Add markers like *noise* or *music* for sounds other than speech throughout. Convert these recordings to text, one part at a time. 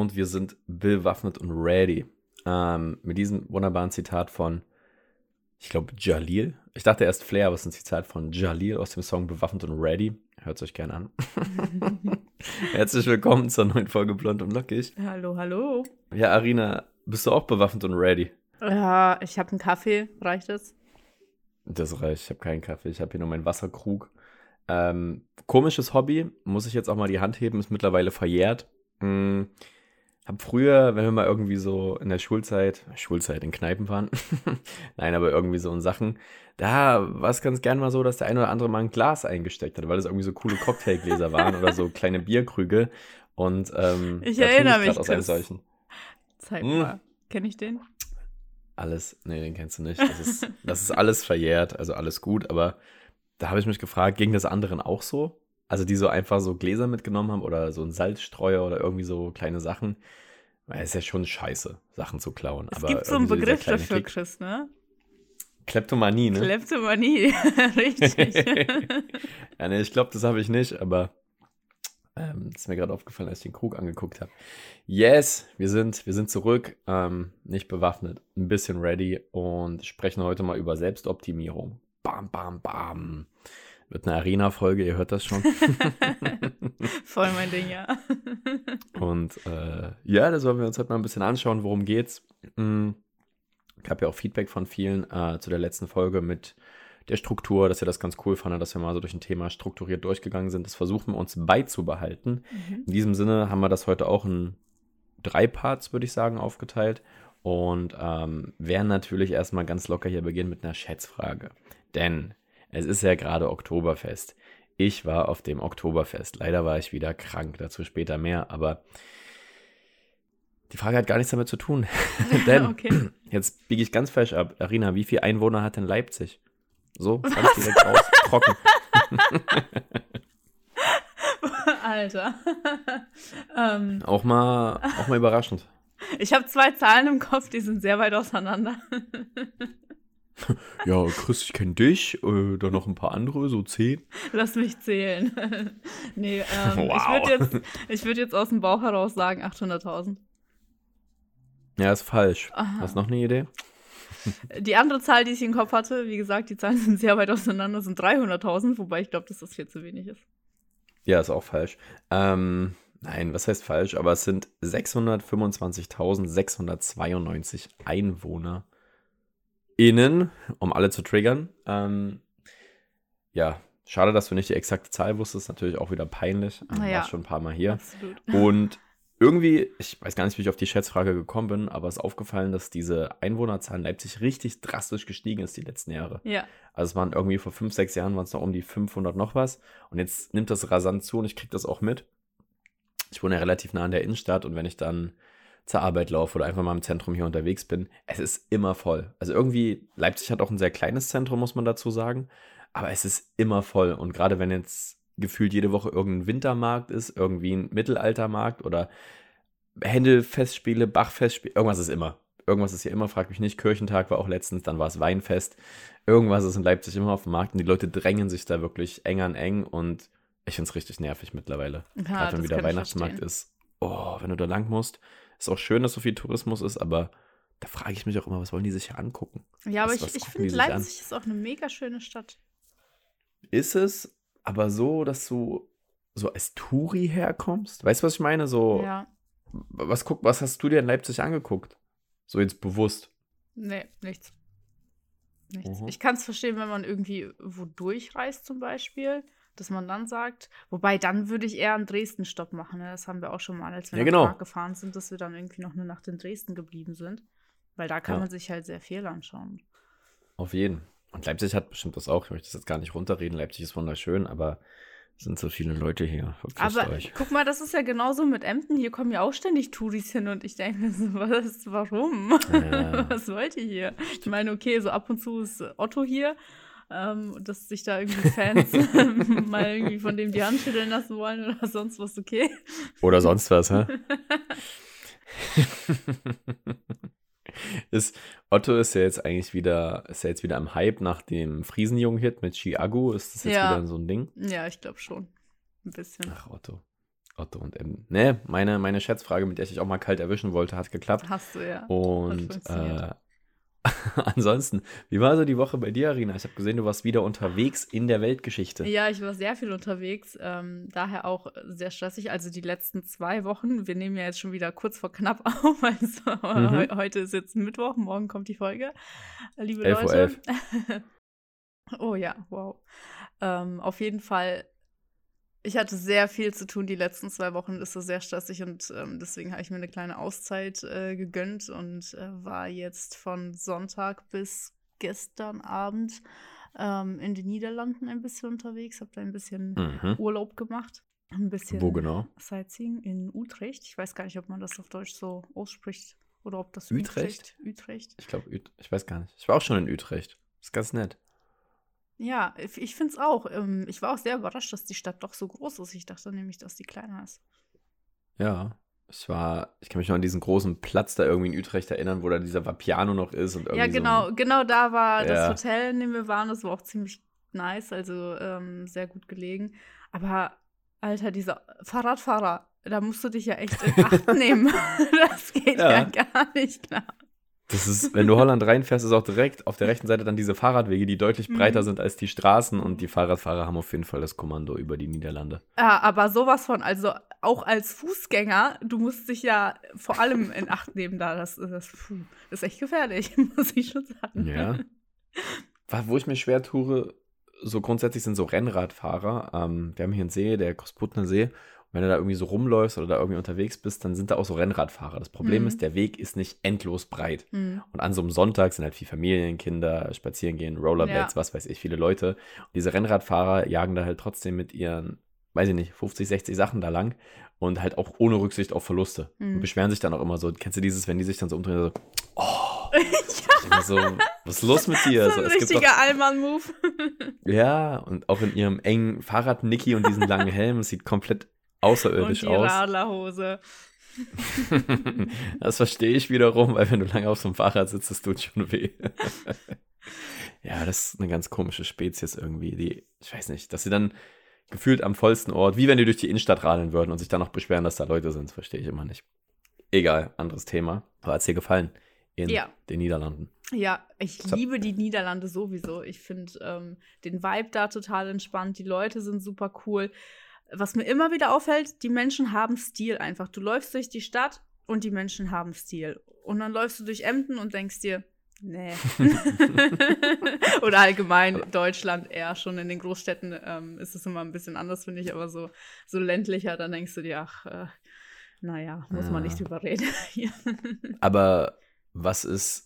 und wir sind bewaffnet und ready. Ähm, mit diesem wunderbaren Zitat von, ich glaube, Jalil. Ich dachte erst Flair, aber es ist ein Zitat von Jalil aus dem Song Bewaffnet und Ready. Hört es euch gerne an. *laughs* Herzlich willkommen zur neuen Folge Blond und Lockig. Hallo, hallo. Ja, Arina, bist du auch bewaffnet und ready? Ja, ich habe einen Kaffee. Reicht es? Das reicht. Ich habe keinen Kaffee. Ich habe hier nur meinen Wasserkrug. Ähm, komisches Hobby. Muss ich jetzt auch mal die Hand heben. Ist mittlerweile verjährt. Hm, hab früher, wenn wir mal irgendwie so in der Schulzeit, Schulzeit in Kneipen waren, *laughs* nein, aber irgendwie so in Sachen, da war es ganz gern mal so, dass der eine oder andere mal ein Glas eingesteckt hat, weil das irgendwie so coole Cocktailgläser waren oder so kleine Bierkrüge. Und ähm, *laughs* ich erinnere mich. Aus einem solchen. Zeig hm. mal. Kenne ich den? Alles, nee, den kennst du nicht. Das ist, das ist alles verjährt, also alles gut, aber da habe ich mich gefragt, ging das anderen auch so? Also die so einfach so Gläser mitgenommen haben oder so ein Salzstreuer oder irgendwie so kleine Sachen. Weil es ist ja schon scheiße, Sachen zu klauen. Es Aber gibt so einen Begriff dafür, Kick. Chris, ne? Kleptomanie, ne? Kleptomanie, *laughs* richtig. *laughs* ja, ne, ich glaube, das habe ich nicht, aber ähm, das ist mir gerade aufgefallen, als ich den Krug angeguckt habe. Yes, wir sind, wir sind zurück, ähm, nicht bewaffnet, ein bisschen ready und sprechen heute mal über Selbstoptimierung. Bam, bam, bam. Wird eine Arena-Folge, ihr hört das schon. *laughs* Voll mein Ding, ja. *laughs* Und äh, ja, das wollen wir uns heute mal ein bisschen anschauen, worum geht's. Hm, gab ja auch Feedback von vielen äh, zu der letzten Folge mit der Struktur, dass ihr das ganz cool fandet, dass wir mal so durch ein Thema strukturiert durchgegangen sind. Das versuchen wir uns beizubehalten. Mhm. In diesem Sinne haben wir das heute auch in drei Parts, würde ich sagen, aufgeteilt. Und ähm, werden natürlich erstmal ganz locker hier beginnen mit einer Schätzfrage. Denn es ist ja gerade Oktoberfest. Ich war auf dem Oktoberfest. Leider war ich wieder krank, dazu später mehr, aber die Frage hat gar nichts damit zu tun. *laughs* *laughs* denn okay. jetzt biege ich ganz falsch ab. Arina, wie viele Einwohner hat denn Leipzig? So, *laughs* ganz Was? direkt aus, trocken. Alter. ähm, auch, mal, auch mal überraschend. Ich habe zwei Zahlen im Kopf, die sind sehr weit auseinander ja, Chris, ich kenne dich, äh, dann noch ein paar andere, so zehn. Lass mich zählen. *laughs* nee, ähm, wow. ich würde jetzt, würd jetzt aus dem Bauch heraus sagen 800.000. Ja, ist falsch. Aha. Hast du noch eine Idee? Die andere Zahl, die ich im Kopf hatte, wie gesagt, die Zahlen sind sehr weit auseinander, sind 300.000, wobei ich glaube, dass das viel zu wenig ist. Ja, ist auch falsch. Ähm, nein, was heißt falsch? Aber es sind 625.692 Einwohner innen, um alle zu triggern. Ähm, ja, schade, dass du nicht die exakte Zahl wusstest. Natürlich auch wieder peinlich. Ähm, naja, warst schon ein paar Mal hier. Absolut. *laughs* Und irgendwie, ich weiß gar nicht, wie ich auf die Schätzfrage gekommen bin, aber es ist aufgefallen, dass diese Einwohnerzahl in Leipzig richtig drastisch gestiegen ist die letzten Jahre. Ja. Also es waren irgendwie vor fünf, sechs Jahren waren es noch um die 500 noch was. Und jetzt nimmt das rasant zu und ich kriege das auch mit. Ich wohne ja relativ nah an der Innenstadt und wenn ich dann zur Arbeit laufe oder einfach mal im Zentrum hier unterwegs bin, es ist immer voll. Also irgendwie, Leipzig hat auch ein sehr kleines Zentrum, muss man dazu sagen, aber es ist immer voll. Und gerade wenn jetzt gefühlt jede Woche irgendein Wintermarkt ist, irgendwie ein Mittelaltermarkt oder Händelfestspiele, Bachfestspiele, irgendwas ist immer. Irgendwas ist hier immer, frag mich nicht. Kirchentag war auch letztens, dann war es Weinfest. Irgendwas ist in Leipzig immer auf dem Markt und die Leute drängen sich da wirklich eng an eng und ich finde es richtig nervig mittlerweile. Ja, Gerade wenn wieder Weihnachtsmarkt ist. Oh, wenn du da lang musst. Ist auch schön, dass so viel Tourismus ist, aber da frage ich mich auch immer, was wollen die sich hier angucken? Ja, aber was, ich, ich finde, Leipzig ist auch eine mega schöne Stadt. Ist es, aber so, dass du so als Touri herkommst? Weißt du, was ich meine? So, ja. was, guck, was hast du dir in Leipzig angeguckt? So jetzt bewusst. Nee, nichts. Nichts. Mhm. Ich kann es verstehen, wenn man irgendwie wo durchreist zum Beispiel dass man dann sagt, wobei dann würde ich eher einen Dresden-Stopp machen. Ne? Das haben wir auch schon mal, als wir ja, genau. Gefahren sind, dass wir dann irgendwie noch eine Nacht in Dresden geblieben sind. Weil da kann ja. man sich halt sehr viel anschauen. Auf jeden. Und Leipzig hat bestimmt das auch. Ich möchte das jetzt gar nicht runterreden. Leipzig ist wunderschön, aber es sind so viele Leute hier. Verpisst aber euch. guck mal, das ist ja genauso mit Emden. Hier kommen ja auch ständig Touris hin und ich denke mir so, *laughs* was, warum? Ja. was wollt ihr hier? Ich meine, okay, so ab und zu ist Otto hier ähm, dass sich da irgendwie Fans *laughs* mal irgendwie von dem die Hand schütteln lassen wollen oder sonst was, okay. Oder sonst was, hä? *laughs* ist, Otto ist ja jetzt eigentlich wieder, ist ja jetzt wieder am Hype nach dem Friesenjungen-Hit mit Chiago. Ist das jetzt ja. wieder so ein Ding? Ja, ich glaube schon. Ein bisschen. Ach, Otto. Otto und M. Ne, meine, meine Schätzfrage, mit der ich dich auch mal kalt erwischen wollte, hat geklappt. Hast du ja. Und äh, *laughs* ansonsten, wie war so die Woche bei dir, Arina? Ich habe gesehen, du warst wieder unterwegs in der Weltgeschichte. Ja, ich war sehr viel unterwegs, ähm, daher auch sehr stressig. Also die letzten zwei Wochen, wir nehmen ja jetzt schon wieder kurz vor knapp *laughs* auf, also mhm. heute ist jetzt Mittwoch, morgen kommt die Folge. Liebe 11 Leute. 11. *laughs* oh ja, wow. Ähm, auf jeden Fall ich hatte sehr viel zu tun die letzten zwei Wochen, ist so sehr stressig und ähm, deswegen habe ich mir eine kleine Auszeit äh, gegönnt und äh, war jetzt von Sonntag bis gestern Abend ähm, in den Niederlanden ein bisschen unterwegs, habe da ein bisschen mhm. Urlaub gemacht. Ein bisschen Wo genau? Sightseeing in Utrecht. Ich weiß gar nicht, ob man das auf Deutsch so ausspricht oder ob das Utrecht. Utrecht. Utrecht. Ich glaube, ich weiß gar nicht. Ich war auch schon in Utrecht. Ist ganz nett. Ja, ich finde es auch. Ähm, ich war auch sehr überrascht, dass die Stadt doch so groß ist. Ich dachte nämlich, dass die kleiner ist. Ja, es war, ich kann mich noch an diesen großen Platz da irgendwie in Utrecht erinnern, wo da dieser Vapiano noch ist. Und ja, genau, so genau da war ja. das Hotel, in dem wir waren. Das war auch ziemlich nice, also ähm, sehr gut gelegen. Aber, Alter, dieser Fahrradfahrer, da musst du dich ja echt in Acht *laughs* nehmen. *laughs* das geht ja. ja gar nicht klar. Das ist, wenn du *laughs* Holland reinfährst, ist auch direkt auf der rechten Seite dann diese Fahrradwege, die deutlich breiter mhm. sind als die Straßen und die Fahrradfahrer haben auf jeden Fall das Kommando über die Niederlande. Ja, aber sowas von, also auch als Fußgänger, du musst dich ja vor allem in Acht nehmen da. Das, das, das ist echt gefährlich, *laughs* muss ich schon sagen. Ja. Wo ich mir schwer tue, so grundsätzlich sind so Rennradfahrer. Ähm, wir haben hier einen See, der Kosputner See wenn du da irgendwie so rumläufst oder da irgendwie unterwegs bist, dann sind da auch so Rennradfahrer. Das Problem mhm. ist, der Weg ist nicht endlos breit. Mhm. Und an so einem Sonntag sind halt viele Familien, Kinder, spazieren gehen, Rollerblades, ja. was weiß ich, viele Leute. Und diese Rennradfahrer jagen da halt trotzdem mit ihren, weiß ich nicht, 50, 60 Sachen da lang und halt auch ohne Rücksicht auf Verluste. Mhm. Und beschweren sich dann auch immer so. Kennst du dieses, wenn die sich dann so umdrehen, so, oh. *laughs* ja. So, was ist los mit dir? So ein so, richtiger Allmann-Move. *laughs* ja, und auch in ihrem engen Fahrrad-Nicky und diesen langen *laughs* Helm, es sieht komplett außerirdisch und die aus. Radlerhose. *laughs* das verstehe ich wiederum, weil wenn du lange auf so einem Fahrrad sitzt, das tut schon weh. *laughs* ja, das ist eine ganz komische Spezies irgendwie. Die, ich weiß nicht, dass sie dann gefühlt am vollsten Ort, wie wenn die durch die Innenstadt radeln würden und sich dann noch beschweren, dass da Leute sind, das verstehe ich immer nicht. Egal, anderes Thema. Aber hat es dir gefallen in ja. den Niederlanden? Ja, ich so. liebe die Niederlande sowieso. Ich finde ähm, den Vibe da total entspannt. Die Leute sind super cool was mir immer wieder auffällt, die Menschen haben Stil einfach. Du läufst durch die Stadt und die Menschen haben Stil. Und dann läufst du durch Emden und denkst dir, nee. *laughs* Oder allgemein Deutschland eher schon in den Großstädten ähm, ist es immer ein bisschen anders, finde ich, aber so, so ländlicher, dann denkst du dir, ach, äh, naja, muss ja. man nicht drüber reden. *laughs* aber was ist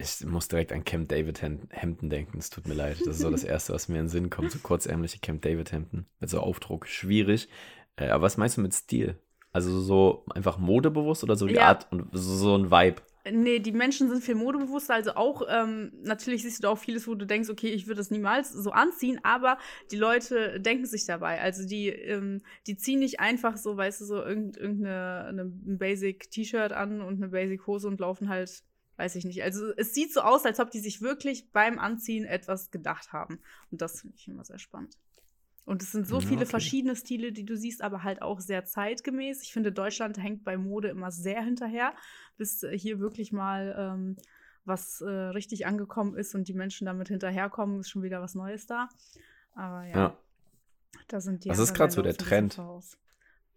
ich muss direkt an Camp David Hemden denken. Es tut mir leid. Das ist so das *laughs* Erste, was mir in den Sinn kommt. So kurzärmliche Camp David Hemden mit so Aufdruck. Schwierig. Äh, aber was meinst du mit Stil? Also so einfach modebewusst oder so die ja. Art und so, ein Vibe? Nee, die Menschen sind viel modebewusster. Also auch, ähm, natürlich siehst du da auch vieles, wo du denkst, okay, ich würde das niemals so anziehen, aber die Leute denken sich dabei. Also die, ähm, die ziehen nicht einfach so, weißt du, so irgendeine eine Basic-T-Shirt an und eine Basic-Hose und laufen halt weiß ich nicht. Also es sieht so aus, als ob die sich wirklich beim Anziehen etwas gedacht haben. Und das finde ich immer sehr spannend. Und es sind so viele okay. verschiedene Stile, die du siehst, aber halt auch sehr zeitgemäß. Ich finde, Deutschland hängt bei Mode immer sehr hinterher, bis äh, hier wirklich mal ähm, was äh, richtig angekommen ist und die Menschen damit hinterherkommen, ist schon wieder was Neues da. Aber ja, ja. da sind die. Was ist gerade so der Trend? Voraus.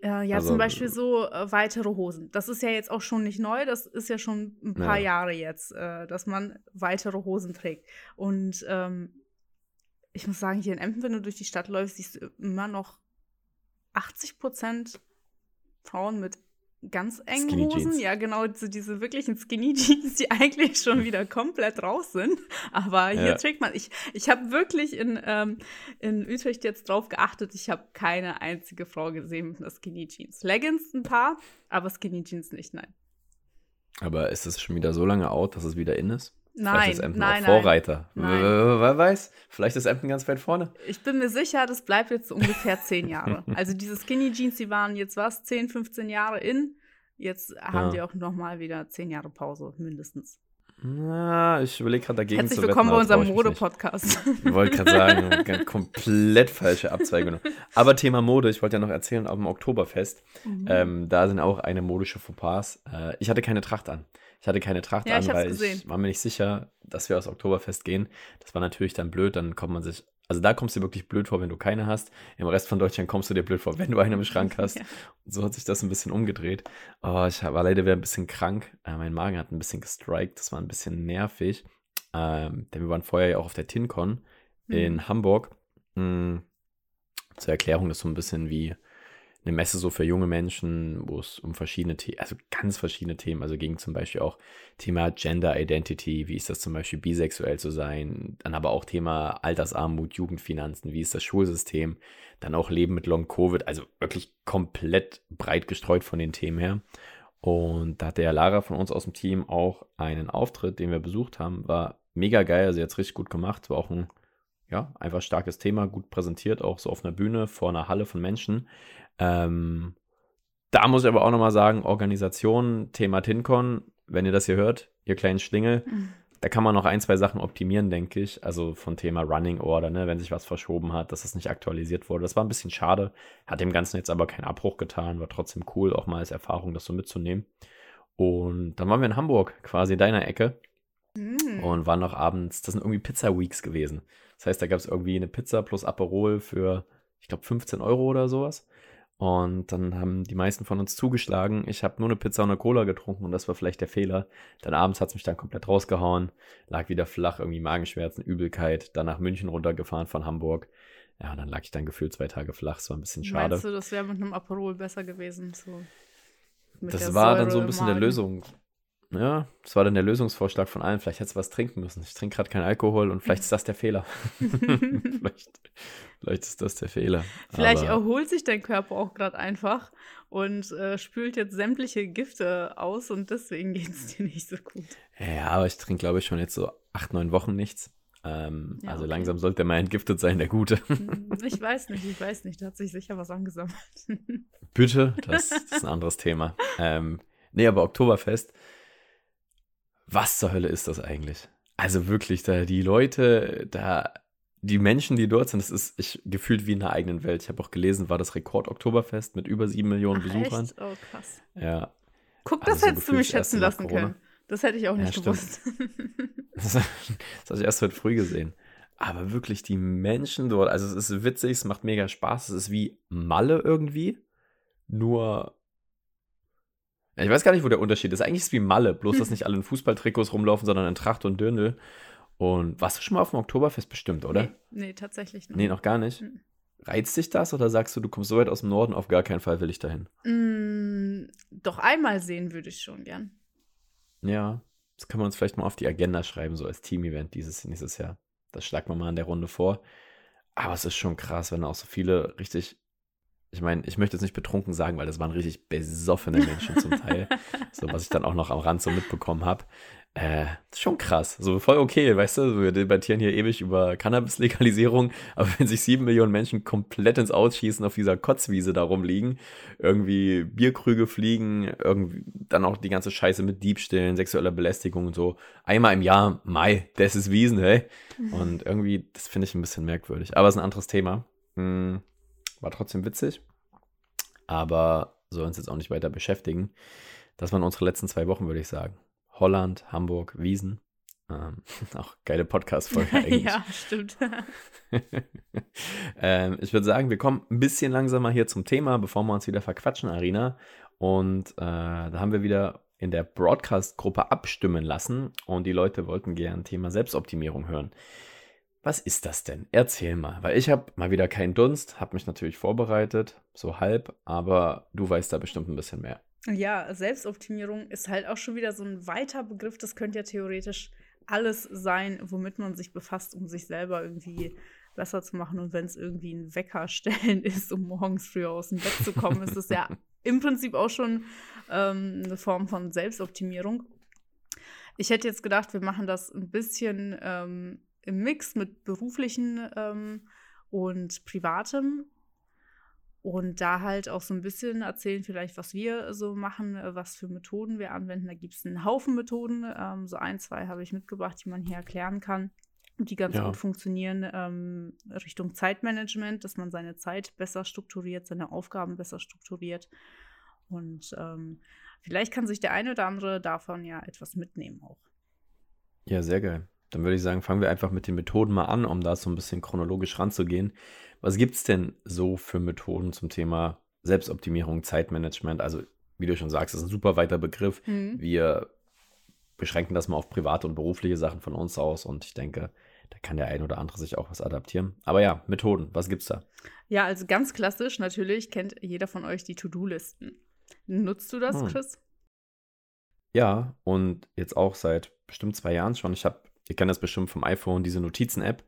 Äh, ja, also, zum Beispiel so äh, weitere Hosen. Das ist ja jetzt auch schon nicht neu, das ist ja schon ein paar ja. Jahre jetzt, äh, dass man weitere Hosen trägt. Und ähm, ich muss sagen, hier in Emden, wenn du durch die Stadt läufst, siehst du immer noch 80 Prozent Frauen mit ganz engen Skinny Hosen. Jeans. Ja, genau, so diese wirklichen Skinny *laughs* Jeans, die eigentlich schon wieder komplett raus sind. Aber hier ja. trägt man, ich, ich habe wirklich in, ähm, in Utrecht jetzt drauf geachtet, ich habe keine einzige Frau gesehen mit einer Skinny Jeans. Leggings ein paar, aber Skinny Jeans nicht, nein. Aber ist es schon wieder so lange out, dass es wieder in ist? Nein, vielleicht ist Emden nein, auch Vorreiter. Nein. Wer weiß, vielleicht ist Emden ganz weit vorne. Ich bin mir sicher, das bleibt jetzt ungefähr zehn Jahre. *laughs* Also diese Skinny Jeans, die waren jetzt was, 10, 15 Jahre in. Jetzt haben ja. die auch noch mal wieder zehn Jahre Pause, mindestens. Na, ich überlege gerade dagegen Herzlich zu willkommen wetten, bei unserem Mode-Podcast. Ich wollte gerade sagen, komplett falsche Abzweigung. Aber Thema Mode, ich wollte ja noch erzählen, auf dem Oktoberfest, mhm. ähm, da sind auch eine modische Fauxpas. Äh, ich hatte keine Tracht an. Ich hatte keine Tracht ja, an, weil gesehen. ich war mir nicht sicher, dass wir aufs Oktoberfest gehen. Das war natürlich dann blöd, dann kommt man sich also da kommst du dir wirklich blöd vor, wenn du keine hast. Im Rest von Deutschland kommst du dir blöd vor, wenn du eine im Schrank *laughs* hast. Ja. Und so hat sich das ein bisschen umgedreht. Oh, ich war leider wieder ein bisschen krank. Äh, mein Magen hat ein bisschen gestrikt. Das war ein bisschen nervig. Ähm, denn wir waren vorher ja auch auf der TinCon mhm. in Hamburg. Mhm. Zur Erklärung, das ist so ein bisschen wie eine Messe so für junge Menschen, wo es um verschiedene Themen, also ganz verschiedene Themen, also ging zum Beispiel auch Thema Gender Identity, wie ist das zum Beispiel bisexuell zu sein, dann aber auch Thema Altersarmut, Jugendfinanzen, wie ist das Schulsystem, dann auch Leben mit Long Covid, also wirklich komplett breit gestreut von den Themen her. Und da hatte ja Lara von uns aus dem Team auch einen Auftritt, den wir besucht haben, war mega geil, also jetzt richtig gut gemacht, war auch ein ja, einfach starkes Thema, gut präsentiert, auch so auf einer Bühne vor einer Halle von Menschen. Ähm, da muss ich aber auch nochmal sagen, Organisation, Thema TinCon, wenn ihr das hier hört, ihr kleinen Schlingel, mhm. da kann man noch ein, zwei Sachen optimieren, denke ich. Also von Thema Running Order, ne, wenn sich was verschoben hat, dass das nicht aktualisiert wurde. Das war ein bisschen schade, hat dem Ganzen jetzt aber keinen Abbruch getan, war trotzdem cool, auch mal als Erfahrung das so mitzunehmen. Und dann waren wir in Hamburg, quasi in deiner Ecke. Mhm. Und waren noch abends, das sind irgendwie Pizza Weeks gewesen. Das heißt, da gab es irgendwie eine Pizza plus Aperol für, ich glaube, 15 Euro oder sowas. Und dann haben die meisten von uns zugeschlagen. Ich habe nur eine Pizza und eine Cola getrunken und das war vielleicht der Fehler. Dann abends hat es mich dann komplett rausgehauen, lag wieder flach, irgendwie Magenschmerzen, Übelkeit, dann nach München runtergefahren von Hamburg. Ja, dann lag ich dann gefühlt zwei Tage flach, das war ein bisschen schade. Meinst du, das wäre mit einem Aperol besser gewesen? So das war dann so ein bisschen der Lösung. Ja, das war dann der Lösungsvorschlag von allen. Vielleicht hättest du was trinken müssen. Ich trinke gerade keinen Alkohol und vielleicht ist das der Fehler. *laughs* *laughs* vielleicht, vielleicht ist das der Fehler. Vielleicht Aber erholt sich dein Körper auch gerade einfach und äh, spült jetzt sämtliche Gifte aus und deswegen geht es *laughs* dir nicht so gut. Ja, aber ich trinke, glaube ich, schon jetzt so acht, neun Wochen nichts. Ähm, ja, also okay. langsam sollte er mal entgiftet sein, der Gute. Hm, ich weiß nicht, ich weiß nicht. Da hat sich sicher was angesammelt. Bitte, das, das ist ein anderes Thema. Ähm, nee, aber Oktoberfest was zur Hölle ist das eigentlich? Also wirklich, da die Leute, da die Menschen, die dort sind, das ist ich, gefühlt wie in einer eigenen Welt. Ich habe auch gelesen, war das Rekord Oktoberfest mit über sieben Millionen Ach, Besuchern. Echt? Oh, krass. Ja. Guck, das also hättest du mich schätzen lassen können. Das hätte ich auch nicht ja, gewusst. *laughs* das, *laughs* das habe ich erst heute früh gesehen. Aber wirklich, die Menschen dort, also es ist witzig, es macht mega Spaß. Es ist wie Malle irgendwie, nur ich weiß gar nicht, wo der Unterschied ist. Eigentlich ist es wie Malle, bloß dass nicht alle in Fußballtrikots rumlaufen, sondern in Tracht und Dirndl. Und warst du schon mal auf dem Oktoberfest bestimmt, oder? Nee, nee tatsächlich noch. Nee, noch gar nicht. Mhm. Reizt dich das oder sagst du, du kommst so weit aus dem Norden, auf gar keinen Fall will ich dahin? Mm, doch einmal sehen würde ich schon gern. Ja, das können wir uns vielleicht mal auf die Agenda schreiben, so als Team-Event dieses nächstes Jahr. Das schlagen wir mal in der Runde vor. Aber es ist schon krass, wenn auch so viele richtig ich meine, ich möchte jetzt nicht betrunken sagen, weil das waren richtig besoffene Menschen zum Teil. *laughs* so, was ich dann auch noch am Rand so mitbekommen habe. Äh, schon krass. So voll okay, weißt du, wir debattieren hier ewig über Cannabis-Legalisierung, *laughs* aber wenn sich sieben Millionen Menschen komplett ins Ausschießen auf dieser Kotzwiese da rumliegen, irgendwie Bierkrüge fliegen, irgendwie dann auch die ganze Scheiße mit Diebstählen, sexueller Belästigung und so, einmal im Jahr, Mai, das ist Wiesen, hey. Mhm. Und irgendwie, das finde ich ein bisschen merkwürdig. Aber es ist ein anderes Thema. Hm war trotzdem witzig. Aber soll uns jetzt auch nicht weiter beschäftigen. Das waren unsere letzten zwei Wochen, würde ich sagen. Holland, Hamburg, Wiesen. Ähm, *laughs* auch geile Podcast-Folge *laughs* eigentlich. ja, stimmt. *laughs* ähm, ich würde sagen, wir kommen ein bisschen langsamer hier zum Thema, bevor wir uns wieder verquatschen, Arena. Und äh, da haben wir wieder in der Broadcast-Gruppe abstimmen lassen und die Leute wollten gern Thema Selbstoptimierung hören. Was ist das denn? Erzähl mal, weil ich habe mal wieder keinen Dunst, habe mich natürlich vorbereitet, so halb, aber du weißt da bestimmt ein bisschen mehr. Ja, Selbstoptimierung ist halt auch schon wieder so ein weiter Begriff. Das könnte ja theoretisch alles sein, womit man sich befasst, um sich selber irgendwie besser zu machen. Und wenn es irgendwie ein Wecker stellen *laughs* ist, um morgens früher aus dem Bett zu kommen, ist das ja *laughs* im Prinzip auch schon ähm, eine Form von Selbstoptimierung. Ich hätte jetzt gedacht, wir machen das ein bisschen ähm, im Mix mit beruflichen ähm, und privatem. und da halt auch so ein bisschen erzählen, vielleicht, was wir so machen, äh, was für Methoden wir anwenden. Da gibt es einen Haufen Methoden. Ähm, so ein, zwei habe ich mitgebracht, die man hier erklären kann die ganz ja. gut funktionieren ähm, Richtung Zeitmanagement, dass man seine Zeit besser strukturiert, seine Aufgaben besser strukturiert. Und ähm, vielleicht kann sich der eine oder andere davon ja etwas mitnehmen auch. Ja, sehr geil. Dann würde ich sagen, fangen wir einfach mit den Methoden mal an, um da so ein bisschen chronologisch ranzugehen. Was gibt es denn so für Methoden zum Thema Selbstoptimierung, Zeitmanagement? Also, wie du schon sagst, ist ein super weiter Begriff. Mhm. Wir beschränken das mal auf private und berufliche Sachen von uns aus und ich denke, da kann der ein oder andere sich auch was adaptieren. Aber ja, Methoden, was gibt's da? Ja, also ganz klassisch natürlich kennt jeder von euch die To-Do-Listen. Nutzt du das, hm. Chris? Ja, und jetzt auch seit bestimmt zwei Jahren schon. Ich habe Ihr kennt das bestimmt vom iPhone, diese Notizen-App.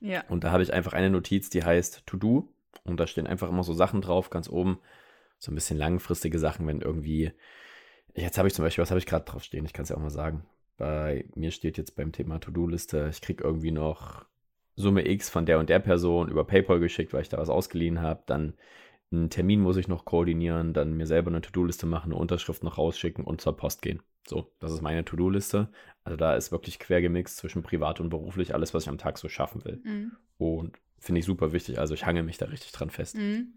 Ja. Und da habe ich einfach eine Notiz, die heißt To Do. Und da stehen einfach immer so Sachen drauf, ganz oben. So ein bisschen langfristige Sachen, wenn irgendwie. Jetzt habe ich zum Beispiel, was habe ich gerade drauf stehen? Ich kann es ja auch mal sagen. Bei mir steht jetzt beim Thema To-Do-Liste, ich kriege irgendwie noch Summe X von der und der Person über PayPal geschickt, weil ich da was ausgeliehen habe. Dann einen Termin muss ich noch koordinieren, dann mir selber eine To-Do-Liste machen, eine Unterschrift noch rausschicken und zur Post gehen. So, das ist meine To-Do-Liste. Also da ist wirklich quer gemixt zwischen privat und beruflich alles, was ich am Tag so schaffen will. Mhm. Und finde ich super wichtig. Also ich hange mich da richtig dran fest. Mhm.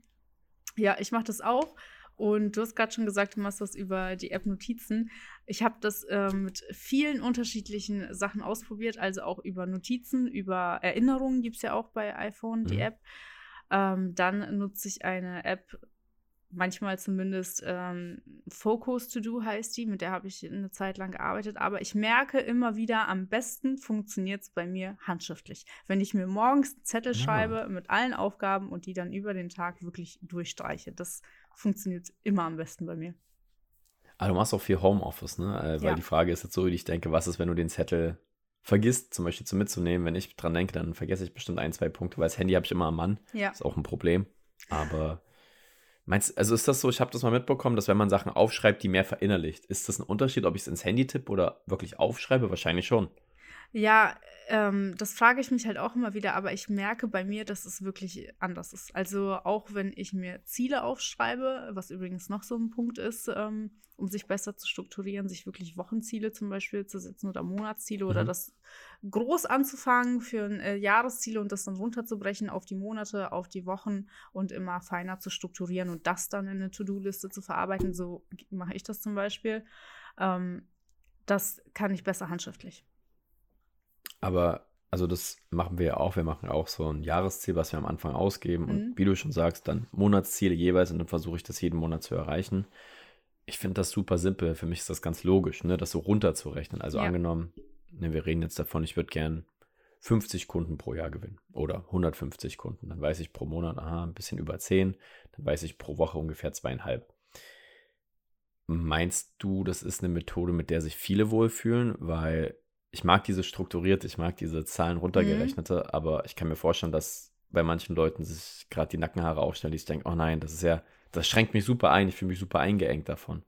Ja, ich mache das auch. Und du hast gerade schon gesagt, du machst das über die App Notizen. Ich habe das äh, mit vielen unterschiedlichen Sachen ausprobiert, also auch über Notizen, über Erinnerungen gibt es ja auch bei iPhone, die mhm. App. Ähm, dann nutze ich eine App, manchmal zumindest ähm, Focus To Do heißt die, mit der habe ich eine Zeit lang gearbeitet, aber ich merke immer wieder, am besten funktioniert es bei mir handschriftlich. Wenn ich mir morgens einen Zettel ja. schreibe mit allen Aufgaben und die dann über den Tag wirklich durchstreiche, das funktioniert immer am besten bei mir. Aber du machst auch viel Homeoffice, ne? Äh, weil ja. die Frage ist jetzt so, wie ich denke, was ist, wenn du den Zettel vergisst, zum Beispiel zu mitzunehmen. Wenn ich dran denke, dann vergesse ich bestimmt ein, zwei Punkte, weil das Handy habe ich immer am Mann. Ja. Ist auch ein Problem. Aber meinst also ist das so, ich habe das mal mitbekommen, dass wenn man Sachen aufschreibt, die mehr verinnerlicht, ist das ein Unterschied, ob ich es ins Handy tippe oder wirklich aufschreibe? Wahrscheinlich schon. Ja, ähm, das frage ich mich halt auch immer wieder, aber ich merke bei mir, dass es wirklich anders ist. Also auch wenn ich mir Ziele aufschreibe, was übrigens noch so ein Punkt ist, ähm, um sich besser zu strukturieren, sich wirklich Wochenziele zum Beispiel zu setzen oder Monatsziele mhm. oder das groß anzufangen für ein äh, Jahresziele und das dann runterzubrechen auf die Monate, auf die Wochen und immer feiner zu strukturieren und das dann in eine To-Do-Liste zu verarbeiten. So mache ich das zum Beispiel. Ähm, das kann ich besser handschriftlich. Aber also das machen wir ja auch. Wir machen auch so ein Jahresziel, was wir am Anfang ausgeben. Mhm. Und wie du schon sagst, dann Monatsziele jeweils und dann versuche ich das jeden Monat zu erreichen ich finde das super simpel. Für mich ist das ganz logisch, ne, das so runterzurechnen. Also ja. angenommen, ne, wir reden jetzt davon, ich würde gern 50 Kunden pro Jahr gewinnen oder 150 Kunden. Dann weiß ich pro Monat, aha, ein bisschen über 10. Dann weiß ich pro Woche ungefähr zweieinhalb. Meinst du, das ist eine Methode, mit der sich viele wohlfühlen? Weil ich mag diese strukturierte, ich mag diese Zahlen runtergerechnete, mhm. aber ich kann mir vorstellen, dass bei manchen Leuten sich gerade die Nackenhaare aufstellen, die sich denken, oh nein, das ist ja das schränkt mich super ein. Ich fühle mich super eingeengt davon.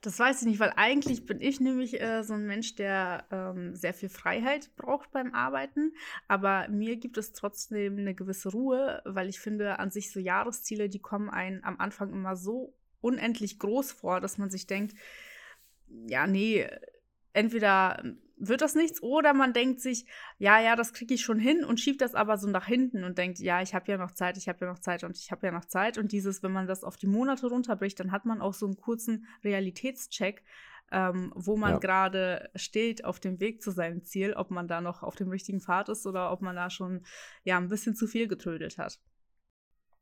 Das weiß ich nicht, weil eigentlich bin ich nämlich äh, so ein Mensch, der ähm, sehr viel Freiheit braucht beim Arbeiten. Aber mir gibt es trotzdem eine gewisse Ruhe, weil ich finde, an sich so Jahresziele, die kommen einem am Anfang immer so unendlich groß vor, dass man sich denkt, ja, nee, entweder wird das nichts oder man denkt sich, ja, ja, das kriege ich schon hin und schiebt das aber so nach hinten und denkt, ja, ich habe ja noch Zeit, ich habe ja noch Zeit und ich habe ja noch Zeit. Und dieses, wenn man das auf die Monate runterbricht, dann hat man auch so einen kurzen Realitätscheck, ähm, wo man ja. gerade steht auf dem Weg zu seinem Ziel, ob man da noch auf dem richtigen Pfad ist oder ob man da schon ja ein bisschen zu viel getrödelt hat.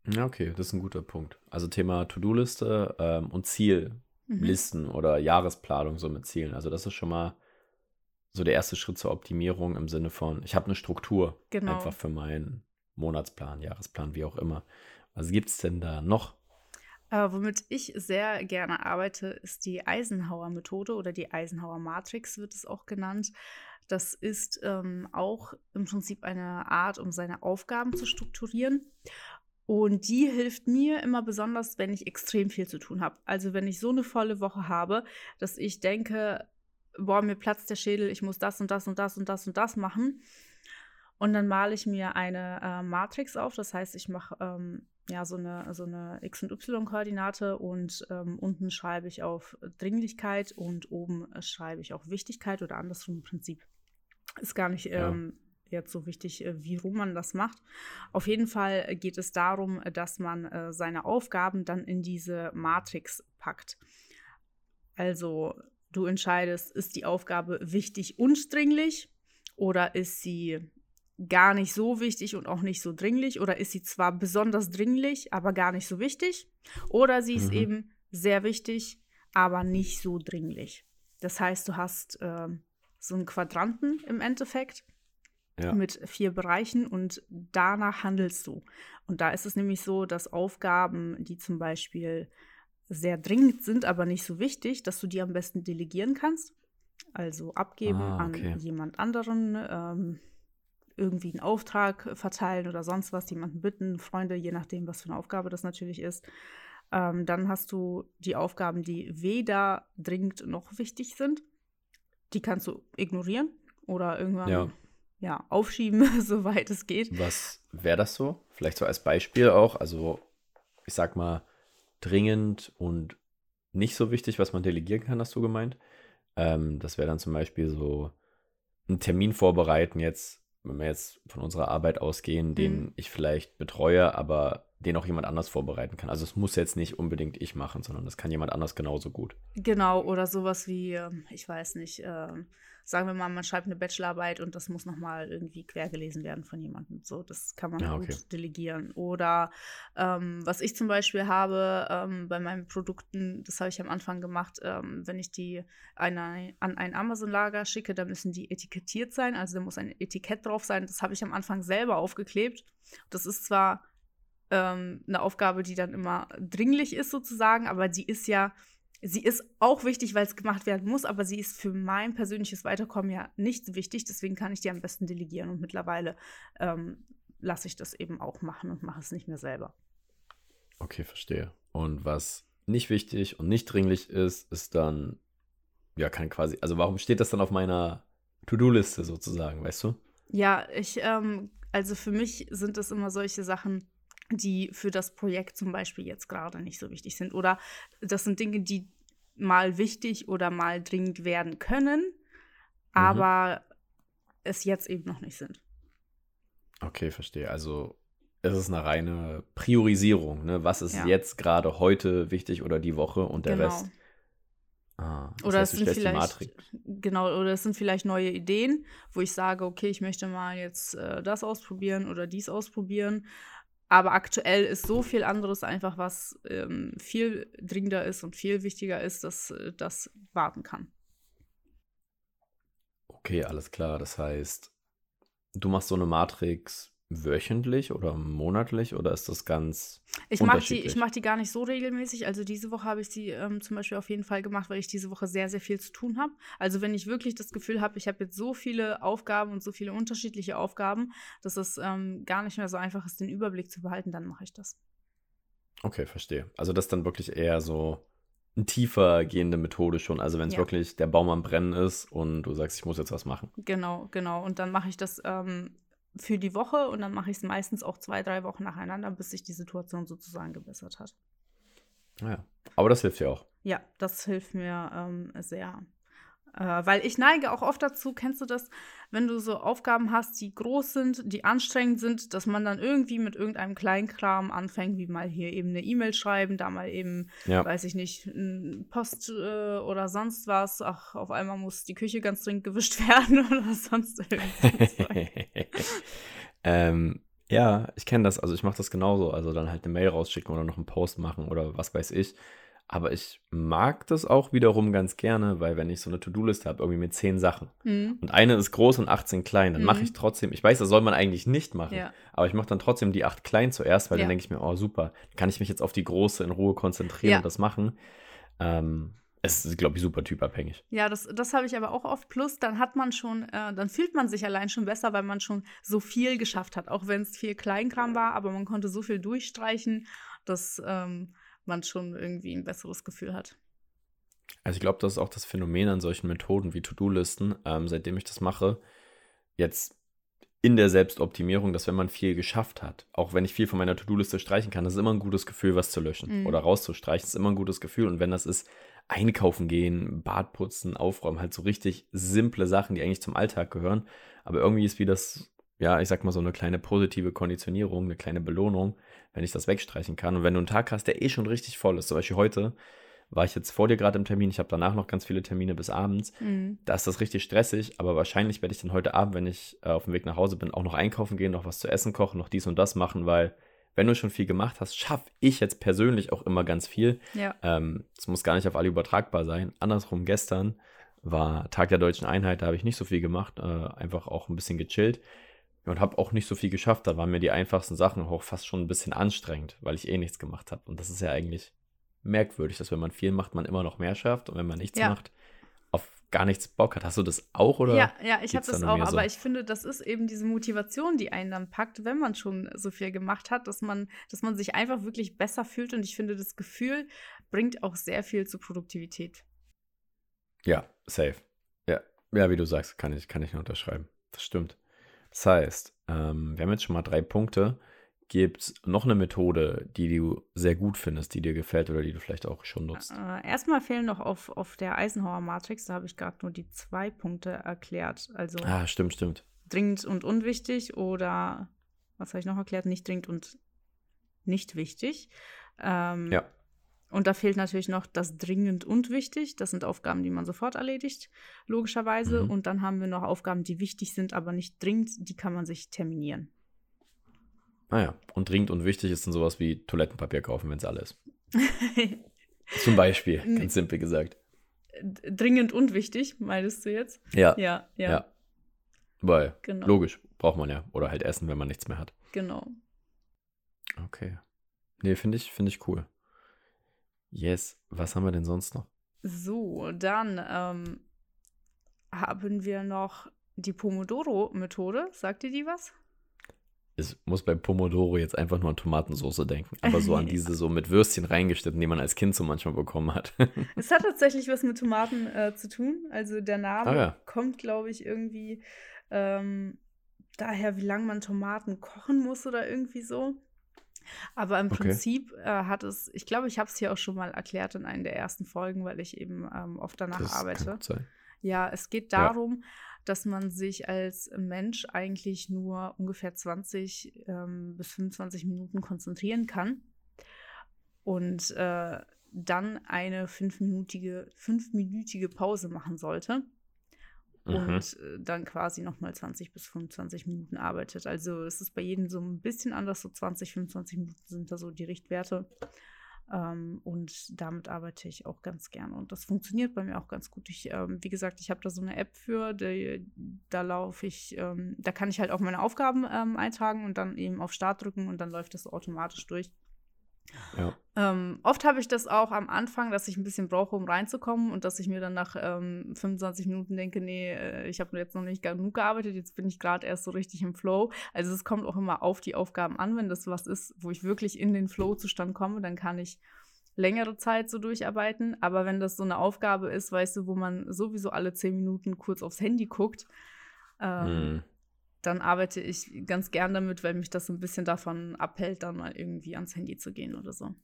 Ja, okay, das ist ein guter Punkt. Also Thema To-Do-Liste ähm, und Ziellisten mhm. oder Jahresplanung so mit Zielen. Also das ist schon mal so der erste Schritt zur Optimierung im Sinne von, ich habe eine Struktur genau. einfach für meinen Monatsplan, Jahresplan, wie auch immer. Was gibt es denn da noch? Äh, womit ich sehr gerne arbeite, ist die Eisenhower-Methode oder die Eisenhower-Matrix wird es auch genannt. Das ist ähm, auch im Prinzip eine Art, um seine Aufgaben zu strukturieren. Und die hilft mir immer besonders, wenn ich extrem viel zu tun habe. Also wenn ich so eine volle Woche habe, dass ich denke, boah, mir platzt der Schädel, ich muss das und das und das und das und das machen. Und dann male ich mir eine äh, Matrix auf. Das heißt, ich mache ähm, ja, so eine, so eine X- und Y-Koordinate und ähm, unten schreibe ich auf Dringlichkeit und oben schreibe ich auch Wichtigkeit oder andersrum im Prinzip. Ist gar nicht ähm, ja. jetzt so wichtig, äh, wie rum man das macht. Auf jeden Fall geht es darum, dass man äh, seine Aufgaben dann in diese Matrix packt. Also du entscheidest, ist die Aufgabe wichtig und dringlich oder ist sie gar nicht so wichtig und auch nicht so dringlich oder ist sie zwar besonders dringlich, aber gar nicht so wichtig oder sie ist mhm. eben sehr wichtig, aber nicht so dringlich. Das heißt, du hast äh, so einen Quadranten im Endeffekt ja. mit vier Bereichen und danach handelst du. Und da ist es nämlich so, dass Aufgaben, die zum Beispiel sehr dringend sind, aber nicht so wichtig, dass du die am besten delegieren kannst. Also abgeben ah, okay. an jemand anderen, ähm, irgendwie einen Auftrag verteilen oder sonst was, jemanden bitten, Freunde, je nachdem, was für eine Aufgabe das natürlich ist. Ähm, dann hast du die Aufgaben, die weder dringend noch wichtig sind. Die kannst du ignorieren oder irgendwann ja. ja aufschieben, *laughs* soweit es geht. Was wäre das so? Vielleicht so als Beispiel auch. Also, ich sag mal, dringend und nicht so wichtig, was man delegieren kann, hast du gemeint. Ähm, das wäre dann zum Beispiel so einen Termin vorbereiten jetzt wenn wir jetzt von unserer Arbeit ausgehen, den mhm. ich vielleicht betreue, aber den auch jemand anders vorbereiten kann. Also es muss jetzt nicht unbedingt ich machen, sondern das kann jemand anders genauso gut. Genau, oder sowas wie, ähm, ich weiß nicht, äh, sagen wir mal, man schreibt eine Bachelorarbeit und das muss nochmal irgendwie quer gelesen werden von jemandem. So, das kann man ja, okay. gut delegieren. Oder ähm, was ich zum Beispiel habe ähm, bei meinen Produkten, das habe ich am Anfang gemacht, ähm, wenn ich die eine, an ein Amazon-Lager schicke, dann müssen die etikettiert sein. Also da muss ein Etikett drauf sein. Das habe ich am Anfang selber aufgeklebt. Das ist zwar ähm, eine Aufgabe, die dann immer dringlich ist sozusagen, aber die ist ja Sie ist auch wichtig, weil es gemacht werden muss, aber sie ist für mein persönliches Weiterkommen ja nicht wichtig. Deswegen kann ich die am besten delegieren. Und mittlerweile ähm, lasse ich das eben auch machen und mache es nicht mehr selber. Okay, verstehe. Und was nicht wichtig und nicht dringlich ist, ist dann, ja, kann quasi, also warum steht das dann auf meiner To-Do-Liste sozusagen, weißt du? Ja, ich, ähm, also für mich sind das immer solche Sachen, die für das Projekt zum Beispiel jetzt gerade nicht so wichtig sind. Oder das sind Dinge, die mal wichtig oder mal dringend werden können, mhm. aber es jetzt eben noch nicht sind. Okay, verstehe. Also es ist eine reine Priorisierung. Ne? Was ist ja. jetzt gerade heute wichtig oder die Woche und der genau. Rest? Ah, oder heißt, es sind vielleicht genau oder es sind vielleicht neue Ideen, wo ich sage, okay, ich möchte mal jetzt äh, das ausprobieren oder dies ausprobieren aber aktuell ist so viel anderes einfach, was ähm, viel dringender ist und viel wichtiger ist, dass äh, das warten kann. Okay, alles klar. Das heißt, du machst so eine Matrix wöchentlich oder monatlich oder ist das ganz ich mache die ich mache die gar nicht so regelmäßig. Also diese Woche habe ich sie ähm, zum Beispiel auf jeden Fall gemacht weil ich diese Woche sehr sehr viel zu tun habe. Also wenn ich wirklich das Gefühl habe ich habe jetzt so viele Aufgaben und so viele unterschiedliche Aufgaben dass es ähm, gar nicht mehr so einfach ist den Überblick zu behalten dann mache ich das. Okay verstehe. Also das ist dann wirklich eher so eine tiefer gehende Methode schon. Also wenn es ja. wirklich der Baum am brennen ist und du sagst ich muss jetzt was machen. Genau genau. Und dann mache ich das ähm, für die Woche und dann mache ich es meistens auch zwei, drei Wochen nacheinander, bis sich die Situation sozusagen gebessert hat. Ja, aber das hilft ja auch. Ja, das hilft mir ähm, sehr. Äh, weil ich neige auch oft dazu, kennst du das, wenn du so Aufgaben hast, die groß sind, die anstrengend sind, dass man dann irgendwie mit irgendeinem Kleinkram anfängt, wie mal hier eben eine E-Mail schreiben, da mal eben, ja. weiß ich nicht, Post äh, oder sonst was. Ach, auf einmal muss die Küche ganz dringend gewischt *laughs* werden oder sonst irgendwas. *laughs* ähm, ja, ich kenne das. Also ich mache das genauso. Also dann halt eine Mail rausschicken oder noch einen Post machen oder was weiß ich. Aber ich mag das auch wiederum ganz gerne, weil wenn ich so eine To-Do-Liste habe, irgendwie mit zehn Sachen mhm. und eine ist groß und 18 klein, dann mhm. mache ich trotzdem, ich weiß, das soll man eigentlich nicht machen, ja. aber ich mache dann trotzdem die acht klein zuerst, weil ja. dann denke ich mir, oh super, kann ich mich jetzt auf die große in Ruhe konzentrieren ja. und das machen. Ähm, es ist, glaube ich, super typabhängig. Ja, das, das habe ich aber auch oft. Plus, dann hat man schon, äh, dann fühlt man sich allein schon besser, weil man schon so viel geschafft hat. Auch wenn es viel Kleinkram war, aber man konnte so viel durchstreichen. Das ähm, man schon irgendwie ein besseres Gefühl hat. Also ich glaube, das ist auch das Phänomen an solchen Methoden wie To-Do-Listen, ähm, seitdem ich das mache. Jetzt in der Selbstoptimierung, dass wenn man viel geschafft hat, auch wenn ich viel von meiner To-Do-Liste streichen kann, das ist immer ein gutes Gefühl, was zu löschen Mhm. oder rauszustreichen, ist immer ein gutes Gefühl. Und wenn das ist, einkaufen gehen, Bad putzen, aufräumen, halt so richtig simple Sachen, die eigentlich zum Alltag gehören. Aber irgendwie ist wie das, ja, ich sag mal so eine kleine positive Konditionierung, eine kleine Belohnung, wenn ich das wegstreichen kann. Und wenn du einen Tag hast, der eh schon richtig voll ist, zum Beispiel heute war ich jetzt vor dir gerade im Termin, ich habe danach noch ganz viele Termine bis abends. Mhm. Da ist das richtig stressig, aber wahrscheinlich werde ich dann heute Abend, wenn ich äh, auf dem Weg nach Hause bin, auch noch einkaufen gehen, noch was zu essen kochen, noch dies und das machen, weil wenn du schon viel gemacht hast, schaffe ich jetzt persönlich auch immer ganz viel. Ja. Ähm, Es muss gar nicht auf alle übertragbar sein. Andersrum, gestern war Tag der Deutschen Einheit, da habe ich nicht so viel gemacht, äh, einfach auch ein bisschen gechillt und habe auch nicht so viel geschafft. Da waren mir die einfachsten Sachen auch fast schon ein bisschen anstrengend, weil ich eh nichts gemacht habe. Und das ist ja eigentlich merkwürdig, dass wenn man viel macht, man immer noch mehr schafft und wenn man nichts Ja. macht, auf gar nichts Bock hat. Hast du das auch oder? Ja, ja, ich habe das auch, so? aber ich finde, das ist eben diese Motivation, die einen dann packt, wenn man schon so viel gemacht hat, dass man, dass man sich einfach wirklich besser fühlt und ich finde, das Gefühl bringt auch sehr viel zur Produktivität. Ja, safe. Ja, ja, wie du sagst, kann ich, kann ich nur unterschreiben. Das stimmt. Das heißt, ähm, wir haben jetzt schon mal drei Punkte. Gibt es noch eine Methode, die du sehr gut findest, die dir gefällt oder die du vielleicht auch schon nutzt? Äh, erstmal fehlen noch auf, auf der Eisenhower-Matrix, da habe ich gerade nur die zwei Punkte erklärt. Also Ah, stimmt, stimmt. dringend und unwichtig oder was habe ich noch erklärt? Nicht dringend und nicht wichtig. Ähm, Ja. Und da fehlt natürlich noch das dringend und wichtig. Das sind Aufgaben, die man sofort erledigt, logischerweise. Mhm. Und dann haben wir noch Aufgaben, die wichtig sind, aber nicht dringend. Die kann man sich terminieren. Naja, Ah und dringend und wichtig ist dann sowas wie Toilettenpapier kaufen, wenn es alle ist. *laughs* Zum Beispiel, ganz simpel gesagt. Dringend und wichtig, meinst du jetzt? Ja, Ja, ja, ja. Weil, genau. logisch, braucht man ja. Oder halt essen, wenn man nichts mehr hat. Genau. Okay. Nee, finde ich, finde ich cool. Yes. Was haben wir denn sonst noch? So, dann ähm, haben wir noch die Pomodoro-Methode. Sagt ihr die was? Ich muss bei Pomodoro jetzt einfach nur an Tomatensauce denken. Aber so an *laughs* diese so mit Würstchen reingeschnitten, die man als Kind so manchmal bekommen hat. *laughs* Es hat tatsächlich was mit Tomaten äh, zu tun. Also der Name Ah, ja. kommt, glaube ich, irgendwie ähm, daher, wie lange man Tomaten kochen muss oder irgendwie so. Aber im Okay. Prinzip äh, hat es, ich glaube, ich habe es hier auch schon mal erklärt in einer der ersten Folgen, weil ich eben ähm, oft danach Das arbeite. Ja, es geht Ja. darum, dass man sich als Mensch eigentlich nur ungefähr 20 ähm, bis 25 Minuten konzentrieren kann und äh, dann eine fünfminütige, fünfminütige Pause machen sollte Mhm. und äh, dann quasi nochmal 20 bis 25 Minuten arbeitet. Also es ist bei jedem so ein bisschen anders, so 20, 25 Minuten sind da so die Richtwerte. Ähm, und damit arbeite ich auch ganz gerne. Und das funktioniert bei mir auch ganz gut. Ich, ähm, wie gesagt, ich habe da so eine App für, die, da laufe ich, ähm, da kann ich halt auch meine Aufgaben ähm, eintragen und dann eben auf Start drücken und dann läuft das automatisch durch. Ja. Ähm, oft habe ich das auch am Anfang, dass ich ein bisschen brauche, um reinzukommen und dass ich mir dann nach ähm, 25 Minuten denke, nee, äh, ich habe jetzt noch nicht genug gearbeitet, jetzt bin ich gerade erst so richtig im Flow. Also es kommt auch immer auf die Aufgaben an, wenn das was ist, wo ich wirklich in den Flow-Zustand komme, dann kann ich längere Zeit so durcharbeiten. Aber wenn das so eine Aufgabe ist, weißt du, wo man sowieso alle 10 Minuten kurz aufs Handy guckt, ähm, Mhm. Dann arbeite ich ganz gern damit, weil mich das so ein bisschen davon abhält, dann mal irgendwie ans Handy zu gehen oder so.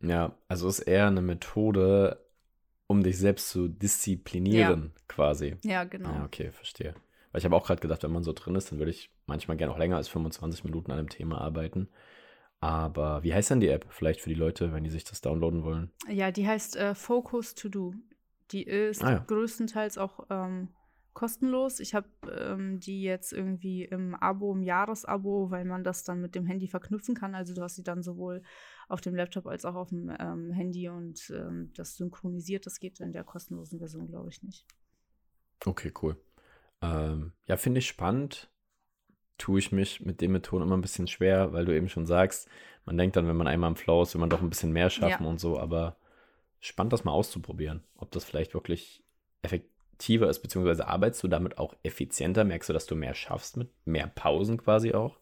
Ja, also ist eher eine Methode, um dich selbst zu disziplinieren, quasi. Ja, genau. Ja, okay, verstehe. Weil ich habe auch gerade gedacht, wenn man so drin ist, dann würde ich manchmal gerne auch länger als 25 Minuten an einem Thema arbeiten. Aber wie heißt denn die App? Vielleicht für die Leute, wenn die sich das downloaden wollen. Ja, die heißt äh, Focus To Do. Die ist Ah ja. größtenteils auch ähm, kostenlos. Ich habe ähm, die jetzt irgendwie im Abo, im Jahresabo, weil man das dann mit dem Handy verknüpfen kann. Also du hast sie dann sowohl auf dem Laptop als auch auf dem ähm, Handy und ähm, das synchronisiert. Das geht in der kostenlosen Version, glaube ich, nicht. Okay, cool. Ähm, ja, finde ich spannend. Tue ich mich mit den Methoden immer ein bisschen schwer, weil du eben schon sagst, man denkt dann, wenn man einmal im Flow ist, will man doch ein bisschen mehr schaffen Ja. und so, aber spannend, das mal auszuprobieren, ob das vielleicht wirklich effektiver ist, beziehungsweise arbeitest du damit auch effizienter? Merkst du, dass du mehr schaffst mit mehr Pausen quasi auch?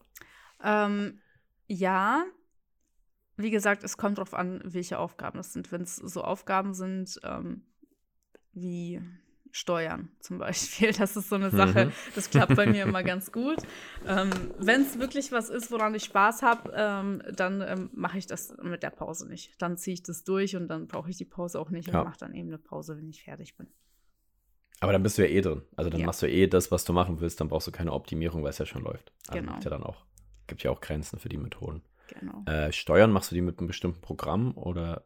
Ähm, ja, wie gesagt, es kommt darauf an, welche Aufgaben es sind. Wenn es so Aufgaben sind, ähm, wie Steuern zum *laughs* Beispiel. Das ist so eine Sache, mhm. das klappt bei mir immer *laughs* ganz gut. Ähm, Wenn es wirklich was ist, woran ich Spaß habe, ähm, dann ähm, mache ich das mit der Pause nicht. Dann ziehe ich das durch und dann brauche ich die Pause auch nicht ja. und mache dann eben eine Pause, wenn ich fertig bin. Aber dann bist du ja eh drin. Also dann ja. machst du eh das, was du machen willst, dann brauchst du keine Optimierung, weil es ja schon läuft. Also genau. ja dann auch, gibt ja auch Grenzen für die Methoden. Genau. Äh, Steuern machst du die mit einem bestimmten Programm oder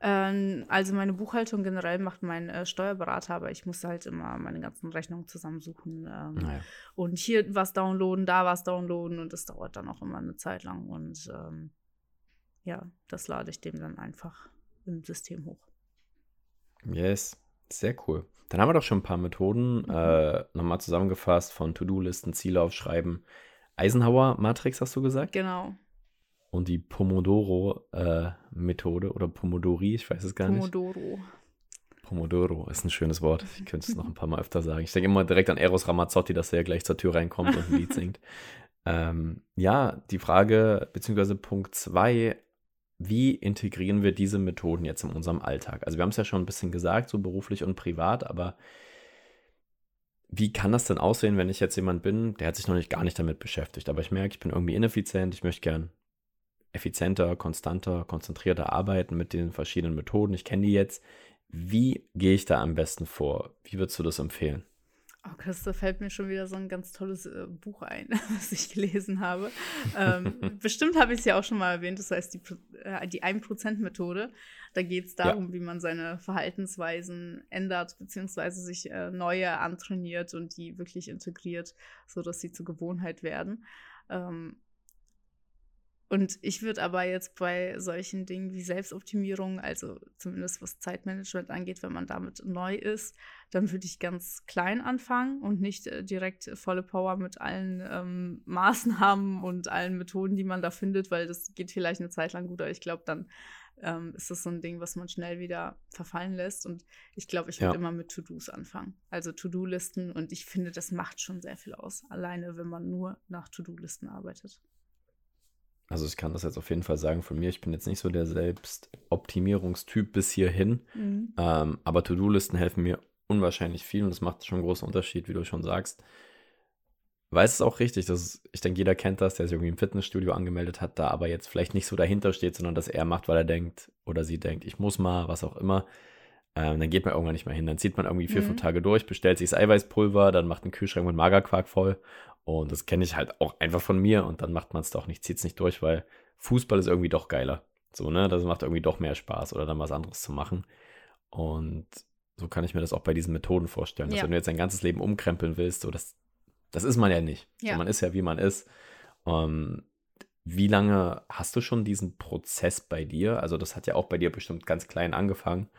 ähm, also meine Buchhaltung generell macht mein äh, Steuerberater, aber ich muss halt immer meine ganzen Rechnungen zusammensuchen ähm, naja. und hier was downloaden, da was downloaden und das dauert dann auch immer eine Zeit lang und ähm, ja, das lade ich dem dann einfach im System hoch. Yes, sehr cool. Dann haben wir doch schon ein paar Methoden mhm. äh, nochmal zusammengefasst von To-Do-Listen, Ziele aufschreiben. Eisenhower-Matrix hast du gesagt? Genau und die Pomodoro-Methode äh, oder Pomodori, ich weiß es gar Pomodoro. nicht. Pomodoro. Pomodoro ist ein schönes Wort. Ich *laughs* könnte es noch ein paar Mal öfter sagen. Ich denke immer direkt an Eros Ramazzotti, dass er gleich zur Tür reinkommt und ein Lied *laughs* singt. Ähm, ja, die Frage, beziehungsweise Punkt 2, wie integrieren wir diese Methoden jetzt in unserem Alltag? Also wir haben es ja schon ein bisschen gesagt, so beruflich und privat, aber wie kann das denn aussehen, wenn ich jetzt jemand bin, der hat sich noch nicht gar nicht damit beschäftigt, aber ich merke, ich bin irgendwie ineffizient, ich möchte gern effizienter, konstanter, konzentrierter arbeiten mit den verschiedenen Methoden. Ich kenne die jetzt. Wie gehe ich da am besten vor? Wie würdest du das empfehlen? Oh, Chris, da fällt mir schon wieder so ein ganz tolles äh, Buch ein, *laughs* was ich gelesen habe. Ähm, *laughs* bestimmt habe ich es ja auch schon mal erwähnt, das heißt die, äh, die 1%-Methode. Da geht es darum, ja. wie man seine Verhaltensweisen ändert, beziehungsweise sich äh, neue antrainiert und die wirklich integriert, sodass sie zur Gewohnheit werden. Ähm, und ich würde aber jetzt bei solchen Dingen wie Selbstoptimierung, also zumindest was Zeitmanagement angeht, wenn man damit neu ist, dann würde ich ganz klein anfangen und nicht äh, direkt volle Power mit allen ähm, *laughs* Maßnahmen und allen Methoden, die man da findet, weil das geht vielleicht eine Zeit lang gut, aber ich glaube, dann ähm, ist das so ein Ding, was man schnell wieder verfallen lässt. Und ich glaube, ich würde ja. immer mit To-Dos anfangen. Also To-Do-Listen und ich finde, das macht schon sehr viel aus, alleine wenn man nur nach To-Do-Listen arbeitet. Also ich kann das jetzt auf jeden Fall sagen von mir, ich bin jetzt nicht so der Selbstoptimierungstyp bis hierhin, mhm. ähm, aber To-Do-Listen helfen mir unwahrscheinlich viel und das macht schon einen großen Unterschied, wie du schon sagst. Weiß es auch richtig, dass ich denke, jeder kennt das, der sich irgendwie im Fitnessstudio angemeldet hat, da aber jetzt vielleicht nicht so dahinter steht, sondern dass er macht, weil er denkt oder sie denkt, ich muss mal, was auch immer. Ähm, dann geht man irgendwann nicht mehr hin. Dann zieht man irgendwie vier, mhm. fünf Tage durch, bestellt sich das Eiweißpulver, dann macht einen Kühlschrank mit Magerquark voll und das kenne ich halt auch einfach von mir und dann macht man es doch nicht, zieht es nicht durch, weil Fußball ist irgendwie doch geiler. So, ne? Das macht irgendwie doch mehr Spaß oder dann was anderes zu machen. Und so kann ich mir das auch bei diesen Methoden vorstellen. Ja. Dass wenn du jetzt dein ganzes Leben umkrempeln willst, so das, das ist man ja nicht. Ja. So, man ist ja, wie man ist. Um, ähm, wie lange hast du schon diesen Prozess bei dir? Also, das hat ja auch bei dir bestimmt ganz klein angefangen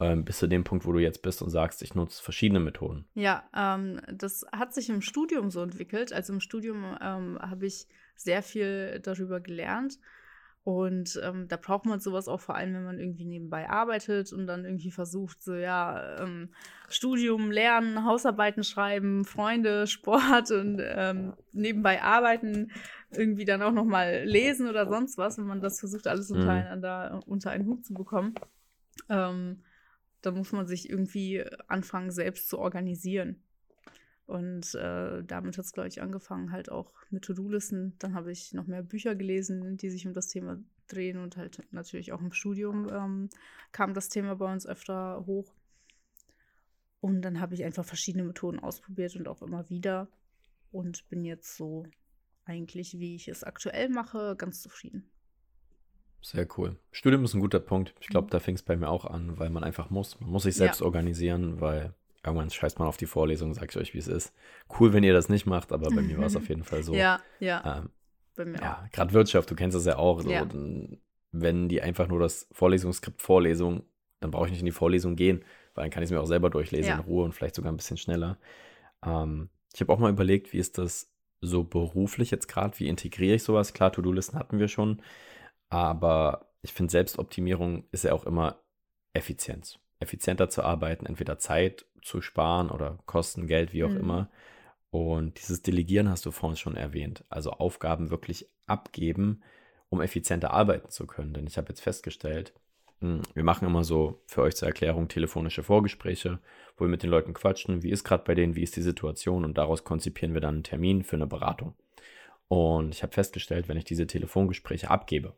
ähm, bis zu dem Punkt, wo du jetzt bist und sagst, ich nutze verschiedene Methoden? Ja, ähm, das hat sich im Studium so entwickelt. Also im Studium ähm, habe ich sehr viel darüber gelernt. Und ähm, da braucht man sowas auch vor allem, wenn man irgendwie nebenbei arbeitet und dann irgendwie versucht, so ja, ähm, Studium, Lernen, Hausarbeiten schreiben, Freunde, *laughs* Sport und nebenbei arbeiten, irgendwie dann auch nochmal lesen oder sonst was, wenn man das versucht, alles mhm. untereinander unter einen Hut zu bekommen. Ähm, da muss man sich irgendwie anfangen, selbst zu organisieren. Und äh, damit hat es, glaube ich, angefangen, halt auch mit To-Do-Listen. Dann habe ich noch mehr Bücher gelesen, die sich um das Thema drehen und halt natürlich auch im Studium ähm, kam das Thema bei uns öfter hoch. Und dann habe ich einfach verschiedene Methoden ausprobiert und auch immer wieder und bin jetzt so eigentlich, wie ich es aktuell mache, ganz zufrieden. Sehr cool. Studium ist ein guter Punkt. Ich glaube, da fing es bei mir auch an, weil man einfach muss. Man muss sich selbst ja. organisieren, weil irgendwann scheißt man auf die Vorlesung, sag ich euch, wie es ist. Cool, wenn ihr das nicht macht, aber bei mir war es *laughs* auf jeden Fall so. Ja, ja. Ähm, bei mir ja, gerade Wirtschaft, du kennst das ja auch. So, ja. wenn die einfach nur das Vorlesungsskript Vorlesung, dann brauche ich nicht in die Vorlesung gehen, weil dann kann ich es mir auch selber durchlesen ja. in Ruhe und vielleicht sogar ein bisschen schneller. Ähm, ich habe auch mal überlegt, wie ist das so beruflich jetzt gerade? Wie integriere ich sowas? Klar, To-Do-Listen hatten wir schon. Aber ich finde, Selbstoptimierung ist ja auch immer Effizienz. Effizienter zu arbeiten, entweder Zeit zu sparen oder Kosten, Geld, wie auch mhm. immer. Und dieses Delegieren hast du vorhin schon erwähnt. Also Aufgaben wirklich abgeben, um effizienter arbeiten zu können. Denn ich habe jetzt festgestellt, Hm, wir machen immer so für euch zur Erklärung telefonische Vorgespräche, wo wir mit den Leuten quatschen, wie ist gerade bei denen, wie ist die Situation und daraus konzipieren wir dann einen Termin für eine Beratung. Und ich habe festgestellt, wenn ich diese Telefongespräche abgebe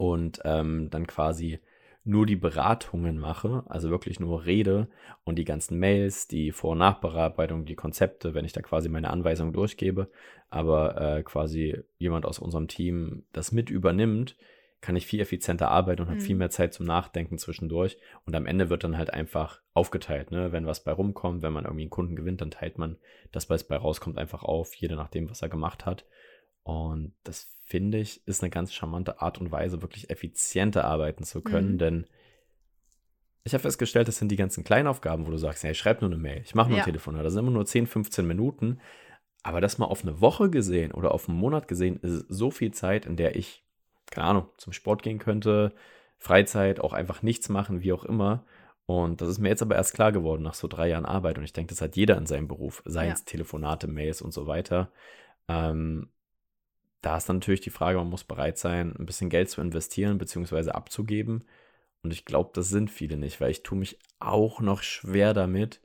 und ähm, dann quasi nur die Beratungen mache, also wirklich nur rede und die ganzen Mails, die Vor- und Nachbearbeitung, die Konzepte, wenn ich da quasi meine Anweisungen durchgebe, aber äh, quasi jemand aus unserem Team das mit übernimmt, kann ich viel effizienter arbeiten und mhm. habe viel mehr Zeit zum Nachdenken zwischendurch. Und am Ende wird dann halt einfach aufgeteilt. Ne? Wenn was bei rumkommt, wenn man irgendwie einen Kunden gewinnt, dann teilt man das, was bei rauskommt, einfach auf, jeder nach dem, was er gemacht hat. Und das finde ich, ist eine ganz charmante Art und Weise, wirklich effizienter arbeiten zu können, mhm. denn ich habe festgestellt, das sind die ganzen kleinen Aufgaben, wo du sagst, hey, ich schreibe nur eine Mail, ich mache nur ja. ein Telefon, das sind immer nur 10, 15 Minuten. Aber das mal auf eine Woche gesehen oder auf einen Monat gesehen, ist so viel Zeit, in der ich, keine Ahnung, zum Sport gehen könnte, Freizeit, auch einfach nichts machen, wie auch immer. Und das ist mir jetzt aber erst klar geworden nach so drei Jahren Arbeit. Und ich denke, das hat jeder in seinem Beruf, seien es ja. Telefonate, Mails und so weiter. Ähm, da ist dann natürlich die Frage, man muss bereit sein, ein bisschen Geld zu investieren bzw. abzugeben. Und ich glaube, das sind viele nicht, weil ich tue mich auch noch schwer damit,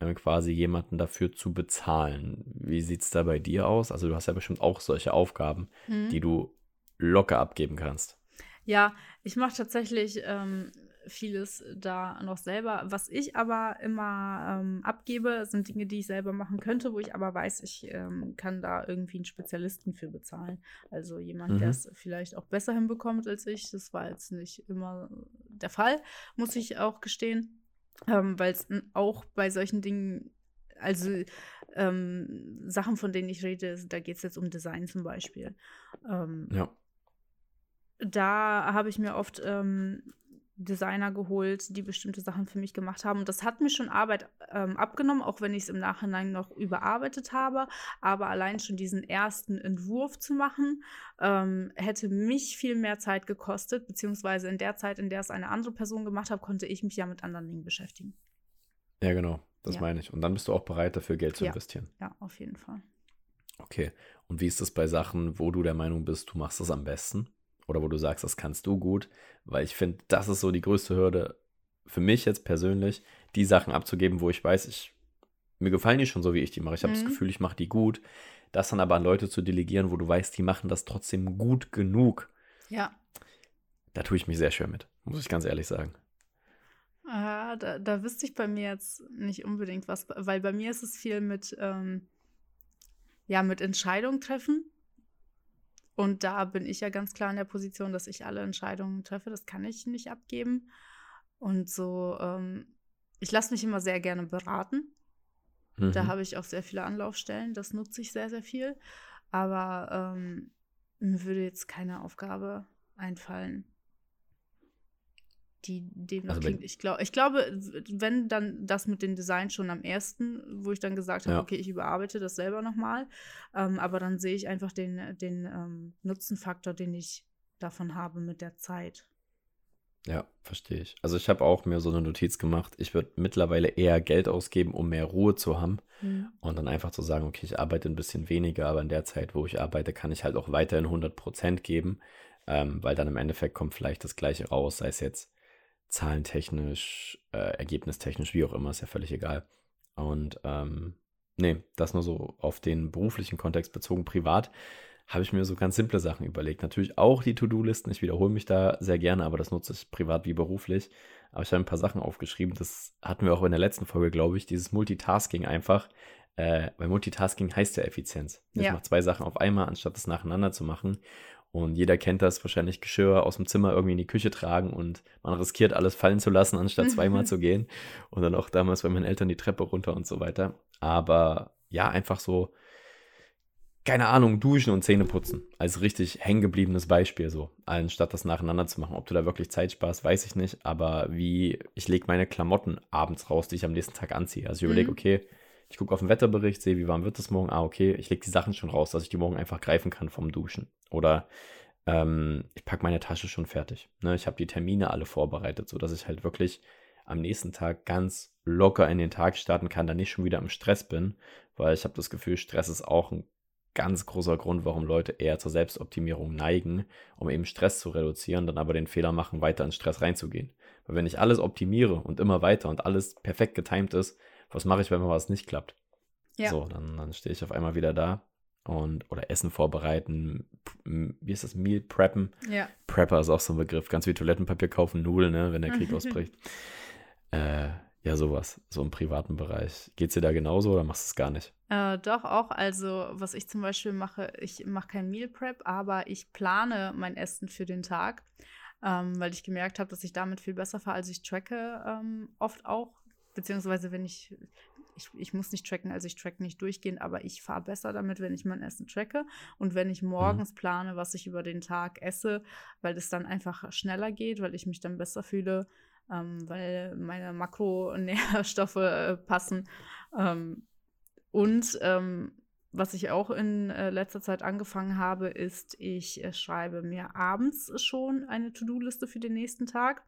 äh, quasi jemanden dafür zu bezahlen. Wie sieht es da bei dir aus? Also du hast ja bestimmt auch solche Aufgaben, mhm. die du locker abgeben kannst. Ja, ich mache tatsächlich ähm, vieles da noch selber. Was ich aber immer ähm, abgebe, sind Dinge, die ich selber machen könnte, wo ich aber weiß, ich ähm, kann da irgendwie einen Spezialisten für bezahlen. Also jemand, mhm. der es vielleicht auch besser hinbekommt als ich. Das war jetzt nicht immer der Fall, muss ich auch gestehen. Ähm, Weil es auch bei solchen Dingen also ähm, Sachen, von denen ich rede, da geht es jetzt um Design zum Beispiel. Ähm, ja. Da habe ich mir oft ähm, Designer geholt, die bestimmte Sachen für mich gemacht haben. Und das hat mir schon Arbeit ähm, abgenommen, auch wenn ich es im Nachhinein noch überarbeitet habe. Aber allein schon diesen ersten Entwurf zu machen, ähm, hätte mich viel mehr Zeit gekostet, beziehungsweise in der Zeit, in der es eine andere Person gemacht hat, konnte ich mich ja mit anderen Dingen beschäftigen. Ja, genau. Das ja. meine ich. Und dann bist du auch bereit, dafür Geld zu ja. investieren. Ja, auf jeden Fall. Okay. Und wie ist das bei Sachen, wo du der Meinung bist, du machst das am besten? Oder wo du sagst, das kannst du gut, weil ich finde, das ist so die größte Hürde für mich jetzt persönlich, die Sachen abzugeben, wo ich weiß, ich, mir gefallen die schon so, wie ich die mache. Ich habe mhm. das Gefühl, ich mache die gut. Das dann aber an Leute zu delegieren, wo du weißt, die machen das trotzdem gut genug. Ja. Da tue ich mich sehr schwer mit, muss ich ganz ehrlich sagen. Ah, da, da wüsste ich bei mir jetzt nicht unbedingt was, weil bei mir ist es viel mit, ähm, ja, mit Entscheidung treffen. Und da bin ich ja ganz klar in der Position, dass ich alle Entscheidungen treffe. Das kann ich nicht abgeben. Und so, ähm, ich lasse mich immer sehr gerne beraten. Mhm. Da habe ich auch sehr viele Anlaufstellen. Das nutze ich sehr, sehr viel. Aber ähm, mir würde jetzt keine Aufgabe einfallen, die dem also klingt. Ich, glaub, ich glaube, wenn dann das mit dem Design schon am ersten, wo ich dann gesagt habe, ja. okay, ich überarbeite das selber nochmal, ähm, aber dann sehe ich einfach den, den ähm, Nutzenfaktor, den ich davon habe mit der Zeit. Ja, verstehe ich. Also ich habe auch mir so eine Notiz gemacht, ich würde mittlerweile eher Geld ausgeben, um mehr Ruhe zu haben mhm. und dann einfach zu sagen, okay, ich arbeite ein bisschen weniger, aber in der Zeit, wo ich arbeite, kann ich halt auch weiterhin 100 Prozent geben, ähm, weil dann im Endeffekt kommt vielleicht das Gleiche raus, sei es jetzt zahlentechnisch, äh, ergebnistechnisch, wie auch immer, ist ja völlig egal. Und ähm, nee, das nur so auf den beruflichen Kontext bezogen. Privat habe ich mir so ganz simple Sachen überlegt. Natürlich auch die To-Do-Listen. Ich wiederhole mich da sehr gerne, aber das nutze ich privat wie beruflich. Aber ich habe ein paar Sachen aufgeschrieben. Das hatten wir auch in der letzten Folge, glaube ich. Dieses Multitasking einfach. Äh, weil Multitasking heißt ja Effizienz. Ich ja. mache zwei Sachen auf einmal, anstatt das nacheinander zu machen. Und jeder kennt das wahrscheinlich Geschirr aus dem Zimmer irgendwie in die Küche tragen und man riskiert alles fallen zu lassen, anstatt zweimal zu gehen. Und dann auch damals bei meinen Eltern die Treppe runter und so weiter. Aber ja, einfach so, keine Ahnung, duschen und Zähne putzen. Als richtig hängengebliebenes Beispiel so. Anstatt das nacheinander zu machen. Ob du da wirklich Zeit sparst, weiß ich nicht. Aber wie, ich lege meine Klamotten abends raus, die ich am nächsten Tag anziehe. Also ich überlege, mhm. okay, ich gucke auf den Wetterbericht, sehe, wie warm wird es morgen. Ah, okay, ich lege die Sachen schon raus, dass ich die morgen einfach greifen kann vom Duschen. Oder ähm, ich packe meine Tasche schon fertig. Ne? Ich habe die Termine alle vorbereitet, sodass ich halt wirklich am nächsten Tag ganz locker in den Tag starten kann, da nicht schon wieder im Stress bin, weil ich habe das Gefühl, Stress ist auch ein ganz großer Grund, warum Leute eher zur Selbstoptimierung neigen, um eben Stress zu reduzieren, dann aber den Fehler machen, weiter in Stress reinzugehen. Weil wenn ich alles optimiere und immer weiter und alles perfekt getimt ist, was mache ich, wenn mal was nicht klappt? Ja. So, dann, dann stehe ich auf einmal wieder da und oder Essen vorbereiten, wie ist das, Meal preppen? Ja. Prepper ist auch so ein Begriff, ganz wie Toilettenpapier kaufen, Nudeln, ne, wenn der Krieg *laughs* ausbricht. Äh, ja, sowas, so im privaten Bereich. Geht es dir da genauso oder machst du es gar nicht? Äh, doch, auch. Also, was ich zum Beispiel mache, ich mache kein Meal Prep, aber ich plane mein Essen für den Tag, ähm, weil ich gemerkt habe, dass ich damit viel besser fahre, als ich tracke ähm, oft auch. Beziehungsweise, wenn ich, ich, ich muss nicht tracken, also ich track nicht durchgehend, aber ich fahre besser damit, wenn ich mein Essen tracke und wenn ich mhm. morgens mhm. plane, was ich über den Tag esse, weil es dann einfach schneller geht, weil ich mich dann besser fühle ähm, weil meine Makronährstoffe äh, passen. Ähm, und ähm, was ich auch in äh, letzter Zeit angefangen habe, ist, ich äh, schreibe mir abends schon eine To-Do-Liste für den nächsten Tag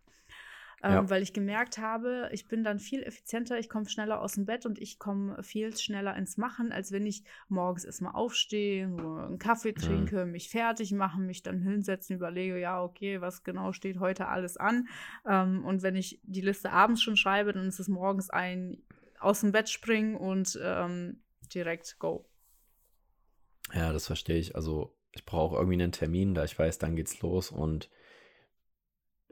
ähm, ja. weil ich gemerkt habe, ich bin dann viel effizienter, ich komme schneller aus dem Bett und ich komme viel schneller ins Machen, als wenn ich morgens erstmal aufstehe, einen Kaffee trinke, mhm. mich fertig mache, mich dann hinsetzen, überlege, ja, okay, was genau steht heute alles an. Ähm, und wenn ich die Liste abends schon schreibe, dann ist es morgens ein aus dem Bett springen und ähm, direkt go. Ja, das verstehe ich. Also ich brauche irgendwie einen Termin, da ich weiß, dann geht's los und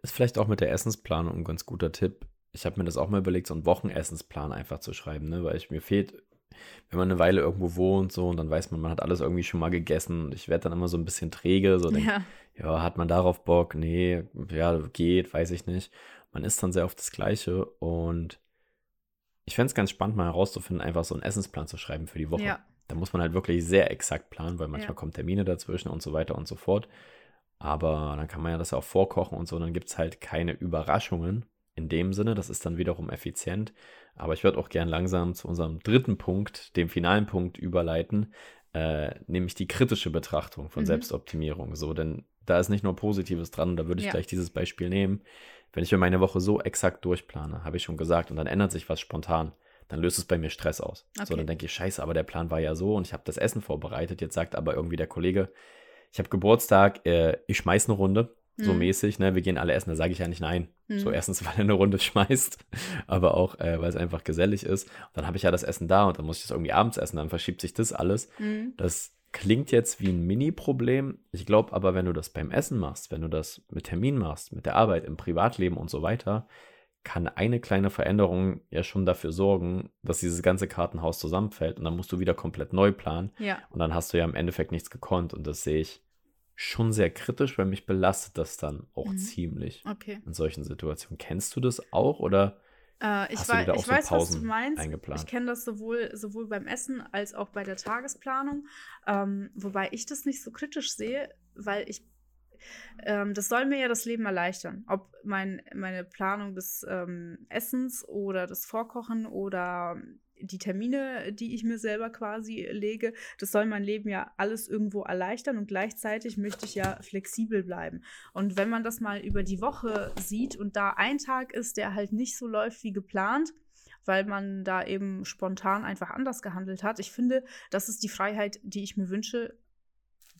ist vielleicht auch mit der Essensplanung ein ganz guter Tipp. Ich habe mir das auch mal überlegt, so einen Wochenessensplan einfach zu schreiben, ne? weil ich mir fehlt, wenn man eine Weile irgendwo wohnt so und dann weiß man, man hat alles irgendwie schon mal gegessen und ich werde dann immer so ein bisschen träge, so denk, ja. ja, hat man darauf Bock? Nee, ja, geht, weiß ich nicht. Man isst dann sehr oft das Gleiche und ich fände es ganz spannend, mal herauszufinden, einfach so einen Essensplan zu schreiben für die Woche. Ja. Da muss man halt wirklich sehr exakt planen, weil manchmal ja. kommen Termine dazwischen und so weiter und so fort. Aber dann kann man ja das ja auch vorkochen und so, dann gibt es halt keine Überraschungen in dem Sinne. Das ist dann wiederum effizient. Aber ich würde auch gern langsam zu unserem dritten Punkt, dem finalen Punkt, überleiten, äh, nämlich die kritische Betrachtung von mhm. Selbstoptimierung. So, denn da ist nicht nur Positives dran, da würde ich ja. gleich dieses Beispiel nehmen. Wenn ich mir meine Woche so exakt durchplane, habe ich schon gesagt, und dann ändert sich was spontan, dann löst es bei mir Stress aus. Okay. So, dann denke ich, scheiße, aber der Plan war ja so und ich habe das Essen vorbereitet. Jetzt sagt aber irgendwie der Kollege, ich habe Geburtstag, äh, ich schmeiß eine Runde, mhm. so mäßig, ne? Wir gehen alle essen, da sage ich ja nicht nein. Mhm. So erstens, *laughs* weil er eine Runde schmeißt, aber auch, äh, weil es einfach gesellig ist. Und dann habe ich ja das Essen da und dann muss ich das irgendwie abends essen, dann verschiebt sich das alles. Mhm. Das klingt jetzt wie ein Mini-Problem. Ich glaube aber, wenn du das beim Essen machst, wenn du das mit Termin machst, mit der Arbeit, im Privatleben und so weiter, kann eine kleine Veränderung ja schon dafür sorgen, dass dieses ganze Kartenhaus zusammenfällt und dann musst du wieder komplett neu planen. Ja. Und dann hast du ja im Endeffekt nichts gekonnt und das sehe ich schon sehr kritisch, weil mich belastet das dann auch mhm. ziemlich okay. in solchen Situationen. Kennst du das auch oder äh, ich, wei ich so weiß, was du meinst. Eingeplant? Ich kenne das sowohl, sowohl beim Essen als auch bei der Tagesplanung, ähm, wobei ich das nicht so kritisch sehe, weil ich ähm, das soll mir ja das Leben erleichtern. Ob mein, meine Planung des ähm, Essens oder das Vorkochen oder die Termine, die ich mir selber quasi lege, das soll mein Leben ja alles irgendwo erleichtern und gleichzeitig möchte ich ja flexibel bleiben. Und wenn man das mal über die Woche sieht und da ein Tag ist, der halt nicht so läuft wie geplant, weil man da eben spontan einfach anders gehandelt hat. Ich finde, das ist die Freiheit, die ich mir wünsche,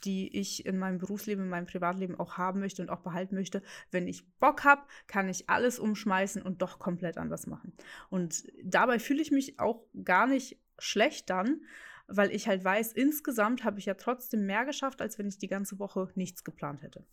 die ich in meinem Berufsleben, in meinem Privatleben auch haben möchte und auch behalten möchte. Wenn ich Bock habe, kann ich alles umschmeißen und doch komplett anders machen. Und dabei fühle ich mich auch gar nicht schlecht dann, weil ich halt weiß, insgesamt habe ich ja trotzdem mehr geschafft, als wenn ich die ganze Woche nichts geplant hätte.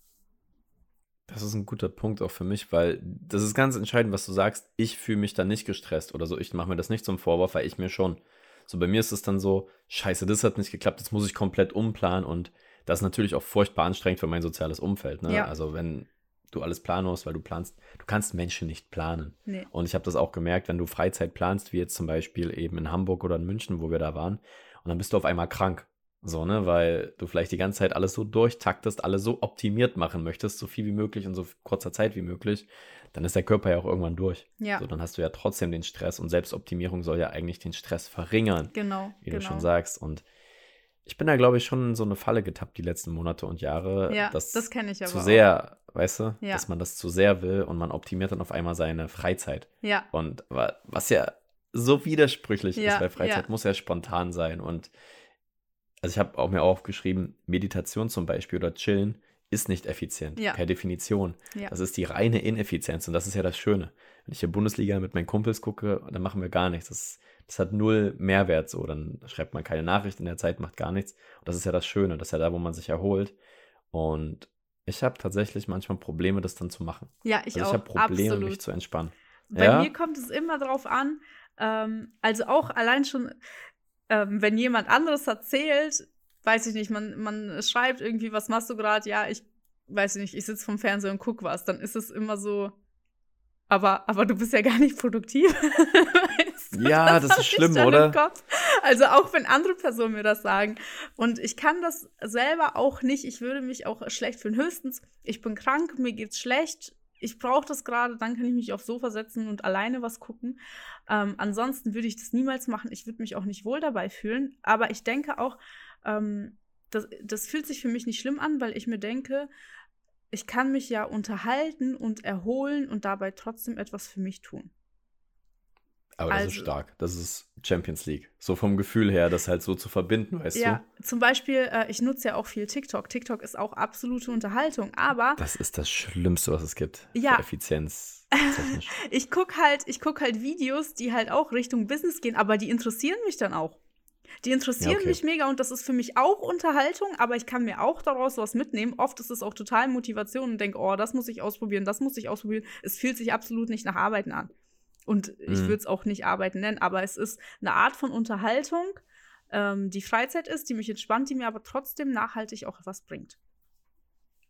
Das ist ein guter Punkt auch für mich, weil das ist ganz entscheidend, was du sagst. Ich fühle mich da nicht gestresst oder so. Ich mache mir das nicht zum Vorwurf, weil ich mir schon. So bei mir ist es dann so, scheiße, das hat nicht geklappt, jetzt muss ich komplett umplanen und das ist natürlich auch furchtbar anstrengend für mein soziales Umfeld. Ne? Ja. Also wenn du alles planen musst, weil du planst, du kannst Menschen nicht planen. Nee. Und ich habe das auch gemerkt, wenn du Freizeit planst, wie jetzt zum Beispiel eben in Hamburg oder in München, wo wir da waren, und dann bist du auf einmal krank. So, ne, weil du vielleicht die ganze Zeit alles so durchtaktest, alles so optimiert machen möchtest, so viel wie möglich in so kurzer Zeit wie möglich, dann ist der Körper ja auch irgendwann durch. Ja. So, dann hast du ja trotzdem den Stress und Selbstoptimierung soll ja eigentlich den Stress verringern. Genau. Wie genau. du schon sagst. Und ich bin da, glaube ich, schon in so eine Falle getappt die letzten Monate und Jahre. Ja, das kenne ich aber. Zu sehr, auch. weißt du, ja. dass man das zu sehr will und man optimiert dann auf einmal seine Freizeit. Ja. Und was ja so widersprüchlich ja, ist, weil Freizeit ja. muss ja spontan sein und also ich habe auch mir aufgeschrieben, Meditation zum Beispiel oder Chillen ist nicht effizient, Ja. per Definition. Das ist die reine Ineffizienz und das ist ja das Schöne. Wenn ich hier Bundesliga mit meinen Kumpels gucke, dann machen wir gar nichts. Das, das hat null Mehrwert so. Dann schreibt man keine Nachricht in der Zeit, macht gar nichts. Und das ist ja das Schöne, das ist ja da, wo man sich erholt. Und ich habe tatsächlich manchmal Probleme, das dann zu machen. Ja, ich also auch. ich habe Probleme, absolut. mich zu entspannen. Bei Ja? mir kommt es immer drauf an, ähm, also auch allein schon, ähm, wenn jemand anderes erzählt, weiß ich nicht, man, man schreibt irgendwie, was machst du gerade? Ja, ich weiß ich nicht, ich sitze vom Fernseher und guck was. Dann ist es immer so, aber, aber du bist ja gar nicht produktiv. *laughs* Weißt du, Ja, das hab ist schlimm, oder? Also auch wenn andere Personen mir das sagen. Und ich kann das selber auch nicht. Ich würde mich auch schlecht fühlen. Höchstens, ich bin krank, mir geht's schlecht. Ich brauche das gerade, dann kann ich mich aufs Sofa setzen und alleine was gucken. Ähm, ansonsten würde ich das niemals machen. Ich würde mich auch nicht wohl dabei fühlen. Aber ich denke auch, ähm, das, das fühlt sich für mich nicht schlimm an, weil ich mir denke, ich kann mich ja unterhalten und erholen und dabei trotzdem etwas für mich tun. Aber das ist Also- stark. Das ist Champions League. So vom Gefühl her, das halt so zu verbinden, weißt ja, du? zum Beispiel, äh, ich nutze ja auch viel TikTok. TikTok ist auch absolute Unterhaltung, aber Das ist das Schlimmste, was es gibt. Ja. Effizienz. *laughs* technisch. ich gucke halt, ich guck halt Videos, die halt auch Richtung Business gehen, aber die interessieren mich dann auch. Die interessieren Ja, okay. mich mega und das ist für mich auch Unterhaltung, aber ich kann mir auch daraus was mitnehmen. Oft ist es auch total Motivation und denke, oh, das muss ich ausprobieren, das muss ich ausprobieren. Es fühlt sich absolut nicht nach Arbeiten an. Und ich Mhm. würde es auch nicht Arbeiten nennen, aber es ist eine Art von Unterhaltung, ähm, die Freizeit ist, die mich entspannt, die mir aber trotzdem nachhaltig auch was bringt.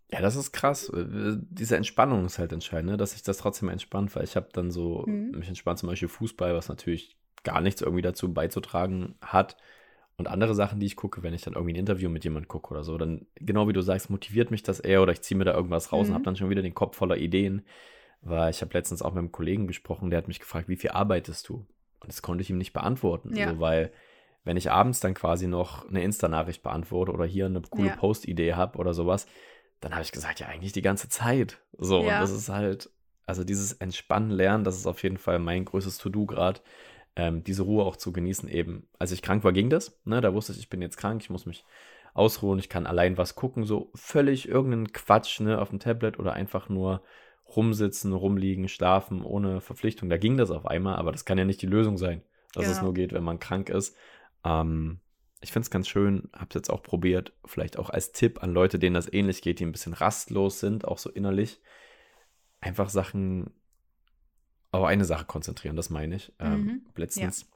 Ja, das ist krass. Äh, Diese Entspannung ist halt entscheidend, ne? dass sich das trotzdem entspannt, weil ich habe dann so, Mhm. mich entspannt zum Beispiel Fußball, was natürlich gar nichts irgendwie dazu beizutragen hat. Und andere Sachen, die ich gucke, wenn ich dann irgendwie ein Interview mit jemandem gucke oder so, dann, genau wie du sagst, motiviert mich das eher oder ich ziehe mir da irgendwas raus und Mhm. habe dann schon wieder den Kopf voller Ideen. Weil ich habe letztens auch mit einem Kollegen gesprochen, der hat mich gefragt, wie viel arbeitest du? Und das konnte ich ihm nicht beantworten. Ja. So, weil, wenn ich abends dann quasi noch eine Insta-Nachricht beantworte oder hier eine coole Ja. Post-Idee habe oder sowas, dann habe ich gesagt, ja, eigentlich die ganze Zeit. So, Ja. und das ist halt, also dieses Entspannen lernen, das ist auf jeden Fall mein größtes To-Do gerade. Ähm, diese Ruhe auch zu genießen eben. Als ich krank war, ging das. Ne? Da wusste ich, ich bin jetzt krank, ich muss mich ausruhen, ich kann allein was gucken, so völlig irgendeinen Quatsch ne, auf dem Tablet oder einfach nur rumsitzen, rumliegen, schlafen, ohne Verpflichtung. Da ging das auf einmal, aber das kann ja nicht die Lösung sein, dass es Genau. nur geht, wenn man krank ist. Ähm, ich finde es ganz schön, habe es jetzt auch probiert, vielleicht auch als Tipp an Leute, denen das ähnlich geht, die ein bisschen rastlos sind, auch so innerlich, einfach Sachen auf eine Sache konzentrieren, das meine ich. Ähm, Mhm. letztens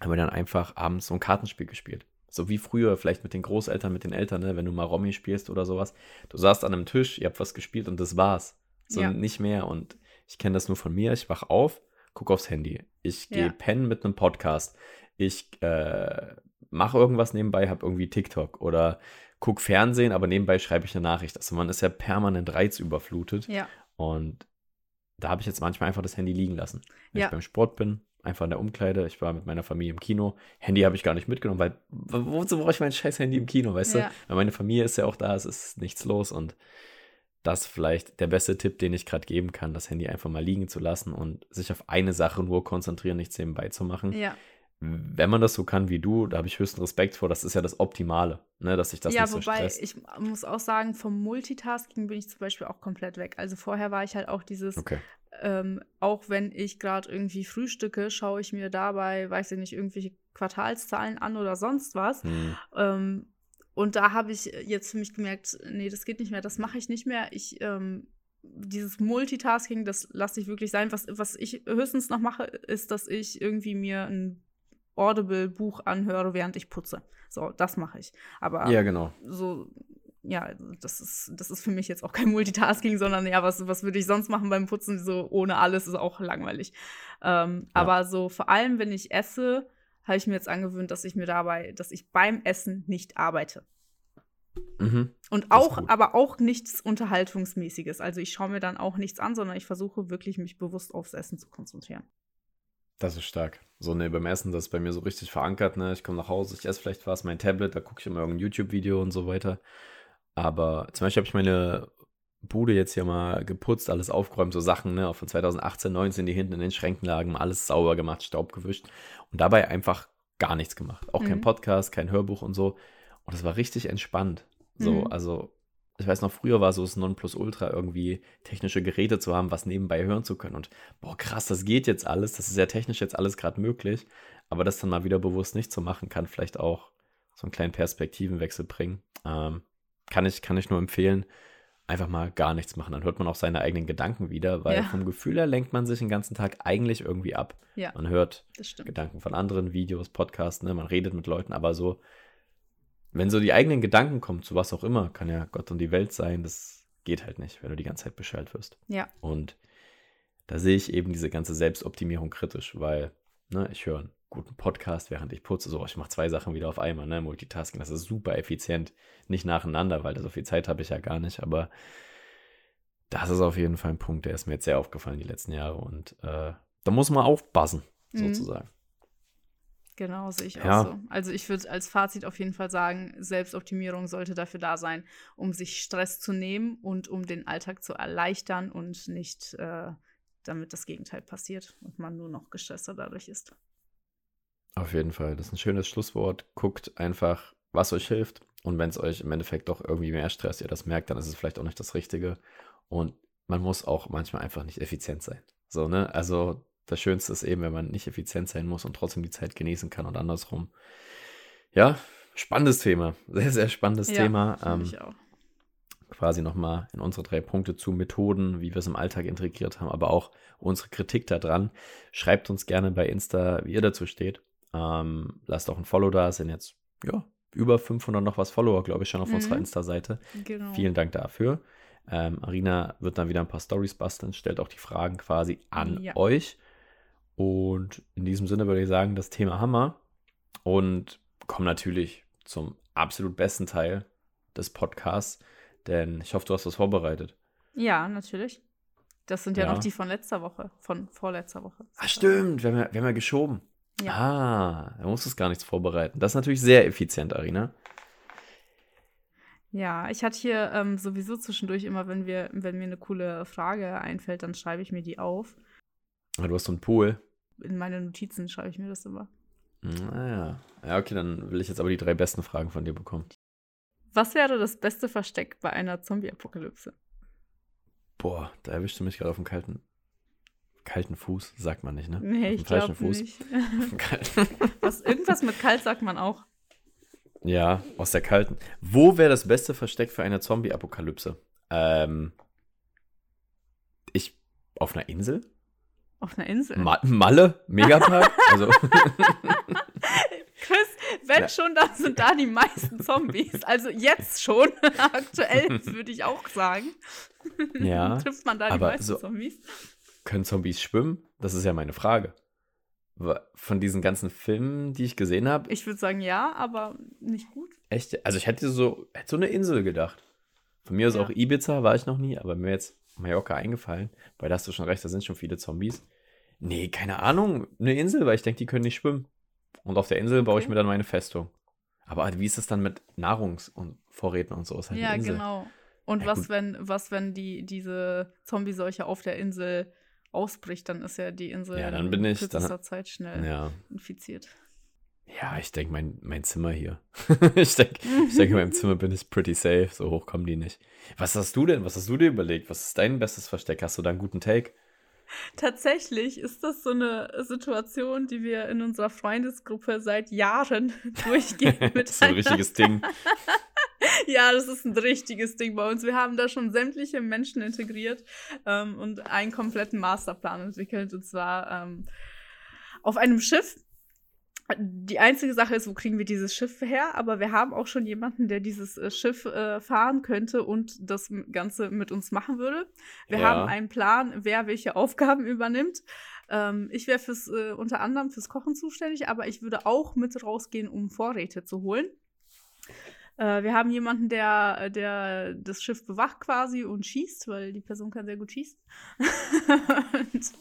haben wir dann einfach abends so ein Kartenspiel gespielt. So wie früher, vielleicht mit den Großeltern, mit den Eltern, ne? wenn du mal Romy spielst oder sowas. Du saßt an einem Tisch, ihr habt was gespielt und das war's. So Ja. nicht mehr. Und ich kenne das nur von mir. Ich wach auf, gucke aufs Handy. Ich gehe Ja. pennen mit einem Podcast. Ich äh, mache irgendwas nebenbei, habe irgendwie TikTok oder guck Fernsehen, aber nebenbei schreibe ich eine Nachricht. Also man ist ja permanent reizüberflutet. Ja. Und da habe ich jetzt manchmal einfach das Handy liegen lassen. Wenn Ja. ich beim Sport bin, einfach in der Umkleide. Ich war mit meiner Familie im Kino. Handy habe ich gar nicht mitgenommen, weil wo- wozu brauche ich mein scheiß Handy im Kino, weißt Ja. du? Weil meine Familie ist ja auch da, es ist nichts los und das ist vielleicht der beste Tipp, den ich gerade geben kann, das Handy einfach mal liegen zu lassen und sich auf eine Sache nur konzentrieren, nichts nebenbei zu machen. Ja. Wenn man das so kann wie du, da habe ich höchsten Respekt vor, das ist ja das Optimale, ne? dass sich das ja, nicht so wobei stresst. ich muss auch sagen, vom Multitasking bin ich zum Beispiel auch komplett weg. Also vorher war ich halt auch dieses, Okay. ähm, auch wenn ich gerade irgendwie frühstücke, schaue ich mir dabei, weiß ich nicht, irgendwelche Quartalszahlen an oder sonst was. Hm. Ähm, und da habe ich jetzt für mich gemerkt, nee, das geht nicht mehr, das mache ich nicht mehr. Ich, ähm, dieses Multitasking, das lasse ich wirklich sein. Was, was ich höchstens noch mache, ist, dass ich irgendwie mir ein Audible-Buch anhöre, während ich putze. So, das mache ich. Aber Ja, genau. so, ja, das ist, das ist für mich jetzt auch kein Multitasking, sondern ja, was, was würde ich sonst machen beim Putzen? So ohne alles ist auch langweilig. Ähm, Ja. Aber so vor allem, wenn ich esse, habe ich mir jetzt angewöhnt, dass ich mir dabei, dass ich beim Essen nicht arbeite. Mhm. Und auch, aber auch nichts Unterhaltungsmäßiges. Also ich schaue mir dann auch nichts an, sondern ich versuche wirklich, mich bewusst aufs Essen zu konzentrieren. Das ist stark. So, ne, beim Essen, das ist bei mir so richtig verankert, ne? Ich komme nach Hause, ich esse vielleicht was, mein Tablet, da gucke ich immer irgendein YouTube-Video und so weiter. Aber zum Beispiel habe ich meine Bude jetzt hier mal geputzt, alles aufgeräumt, so Sachen, ne, auch von 2018, 19, die hinten in den Schränken lagen, alles sauber gemacht, Staub gewischt und dabei einfach gar nichts gemacht. Auch kein Mhm. Podcast, kein Hörbuch und so. Und es war richtig entspannt. So, Mhm. also ich weiß noch, früher war so das Nonplusultra irgendwie technische Geräte zu haben, was nebenbei hören zu können. Und boah, krass, das geht jetzt alles. Das ist ja technisch jetzt alles gerade möglich. Aber das dann mal wieder bewusst nicht zu machen, kann vielleicht auch so einen kleinen Perspektivenwechsel bringen. Ähm, kann, ich, kann ich nur empfehlen. Einfach mal gar nichts machen. Dann hört man auch seine eigenen Gedanken wieder, weil Ja. vom Gefühl her lenkt man sich den ganzen Tag eigentlich irgendwie ab. Ja, Man hört. Gedanken von anderen, Videos, Podcasts, ne? man redet mit Leuten, aber so, wenn so die eigenen Gedanken kommen, zu was auch immer, kann ja Gott und die Welt sein, das geht halt nicht, wenn du die ganze Zeit beschallt wirst. Ja, Und da sehe ich eben diese ganze Selbstoptimierung kritisch, weil ne, ich höre einen guten Podcast, während ich putze. So, ich mache zwei Sachen wieder auf einmal, ne? Multitasking, das ist super effizient. Nicht nacheinander, weil so viel Zeit habe ich ja gar nicht, aber das ist auf jeden Fall ein Punkt, der ist mir jetzt sehr aufgefallen die letzten Jahre. Und äh, da muss man aufpassen, Mhm. sozusagen. Genau, sehe ich Ja. auch so. Also ich würde als Fazit auf jeden Fall sagen, Selbstoptimierung sollte dafür da sein, um sich Stress zu nehmen und um den Alltag zu erleichtern und nicht äh, damit das Gegenteil passiert und man nur noch gestresster dadurch ist. Auf jeden Fall, das ist ein schönes Schlusswort. Guckt einfach, was euch hilft. Und wenn es euch im Endeffekt doch irgendwie mehr stresst, ihr das merkt, dann ist es vielleicht auch nicht das Richtige. Und man muss auch manchmal einfach nicht effizient sein. So, ne? Also das Schönste ist eben, wenn man nicht effizient sein muss und trotzdem die Zeit genießen kann und andersrum. Ja, spannendes Thema. Sehr, sehr spannendes Thema. finde Ähm, ich auch. quasi nochmal in unsere drei Punkte zu Methoden, wie wir es im Alltag integriert haben, aber auch unsere Kritik daran. Schreibt uns gerne bei Insta, wie ihr dazu steht. Ähm, lasst auch ein Follow da, es sind jetzt ja, über 500 noch was Follower, glaube ich, schon auf Mhm. unserer Insta-Seite. Genau. Vielen Dank dafür. Ähm, Arina wird dann wieder ein paar Stories basteln, stellt auch die Fragen quasi an Ja. euch. Und in diesem Sinne würde ich sagen, das Thema Hammer. Und kommen natürlich zum absolut besten Teil des Podcasts, denn ich hoffe, du hast was vorbereitet. Ja, natürlich. Das sind ja, Ja. noch die von letzter Woche, von vorletzter Woche. Ah, stimmt, wir haben ja, wir haben ja geschoben. Ja. Ah, da musst du gar nichts vorbereiten. Das ist natürlich sehr effizient, Arina. Ja, ich hatte hier ähm, sowieso zwischendurch immer, wenn wir, wenn mir eine coole Frage einfällt, dann schreibe ich mir die auf. Ah, Du hast so einen Pool. In meine Notizen schreibe ich mir das immer. Naja. Ja, okay, dann will ich jetzt aber die drei besten Fragen von dir bekommen. Was wäre das beste Versteck bei einer Zombie-Apokalypse? Boah, da erwischst du mich gerade auf dem kalten, kalten Fuß, sagt man nicht, ne? Nee, auf ich glaube Fuß. nicht. *laughs* Was, irgendwas mit kalt sagt man auch. Ja, aus der kalten. Wo wäre das beste Versteck für eine Zombie-Apokalypse? Ähm, ich auf einer Insel? Auf einer Insel. Ma Malle? Megapark? also, *laughs* *laughs* Chris, wenn Ja. schon, dann sind da die meisten Zombies. Also jetzt schon. *laughs* Aktuell würde ich auch sagen. Ja, Trifft man da die meisten so- Zombies? können Zombies schwimmen? Das ist ja meine Frage. Von diesen ganzen Filmen, die ich gesehen habe, Ich würde sagen ja, aber nicht gut. echt, also ich hätte so, hätte so eine Insel gedacht. Von mir aus Ja. auch Ibiza, war ich noch nie, aber mir jetzt Mallorca eingefallen, weil da hast du schon recht, da sind schon viele Zombies. Nee, keine Ahnung, eine Insel, weil ich denke, die können nicht schwimmen. Und auf der Insel baue ich Okay. mir dann meine Festung. Aber wie ist es dann mit Nahrungs- und Vorräten und so? Halt Ja, genau. Und Ja, was, gut. wenn, was, wenn die, diese Zombie-Seuche auf der Insel ausbricht, dann ist ja die Insel Ja, dann in bin ich- kürzester dann- Zeit schnell Ja, infiziert. Ja ich denke, mein, mein Zimmer hier. *laughs* ich denke, ich denke, in meinem Zimmer bin ich pretty safe. So hoch kommen die nicht. Was hast du denn? Was hast du dir überlegt? Was ist dein bestes Versteck? Hast du da einen guten Take? Tatsächlich ist das so eine Situation, die wir in unserer Freundesgruppe seit Jahren *laughs* durchgehen *laughs* Das ist so ein richtiges Ding. Ja, das ist ein richtiges Ding bei uns. Wir haben da schon sämtliche Menschen integriert ähm, und einen kompletten Masterplan entwickelt. Und zwar ähm, auf einem Schiff. Die einzige Sache ist, wo kriegen wir dieses Schiff her? Aber wir haben auch schon jemanden, der dieses äh, Schiff äh, fahren könnte und das Ganze mit uns machen würde. Wir Ja. haben einen Plan, wer welche Aufgaben übernimmt. Ähm, ich wäre fürs äh, unter anderem fürs Kochen zuständig, aber ich würde auch mit rausgehen, um Vorräte zu holen. Äh, wir haben jemanden, der, der das Schiff bewacht quasi und schießt, weil die Person kann sehr gut schießen. *laughs*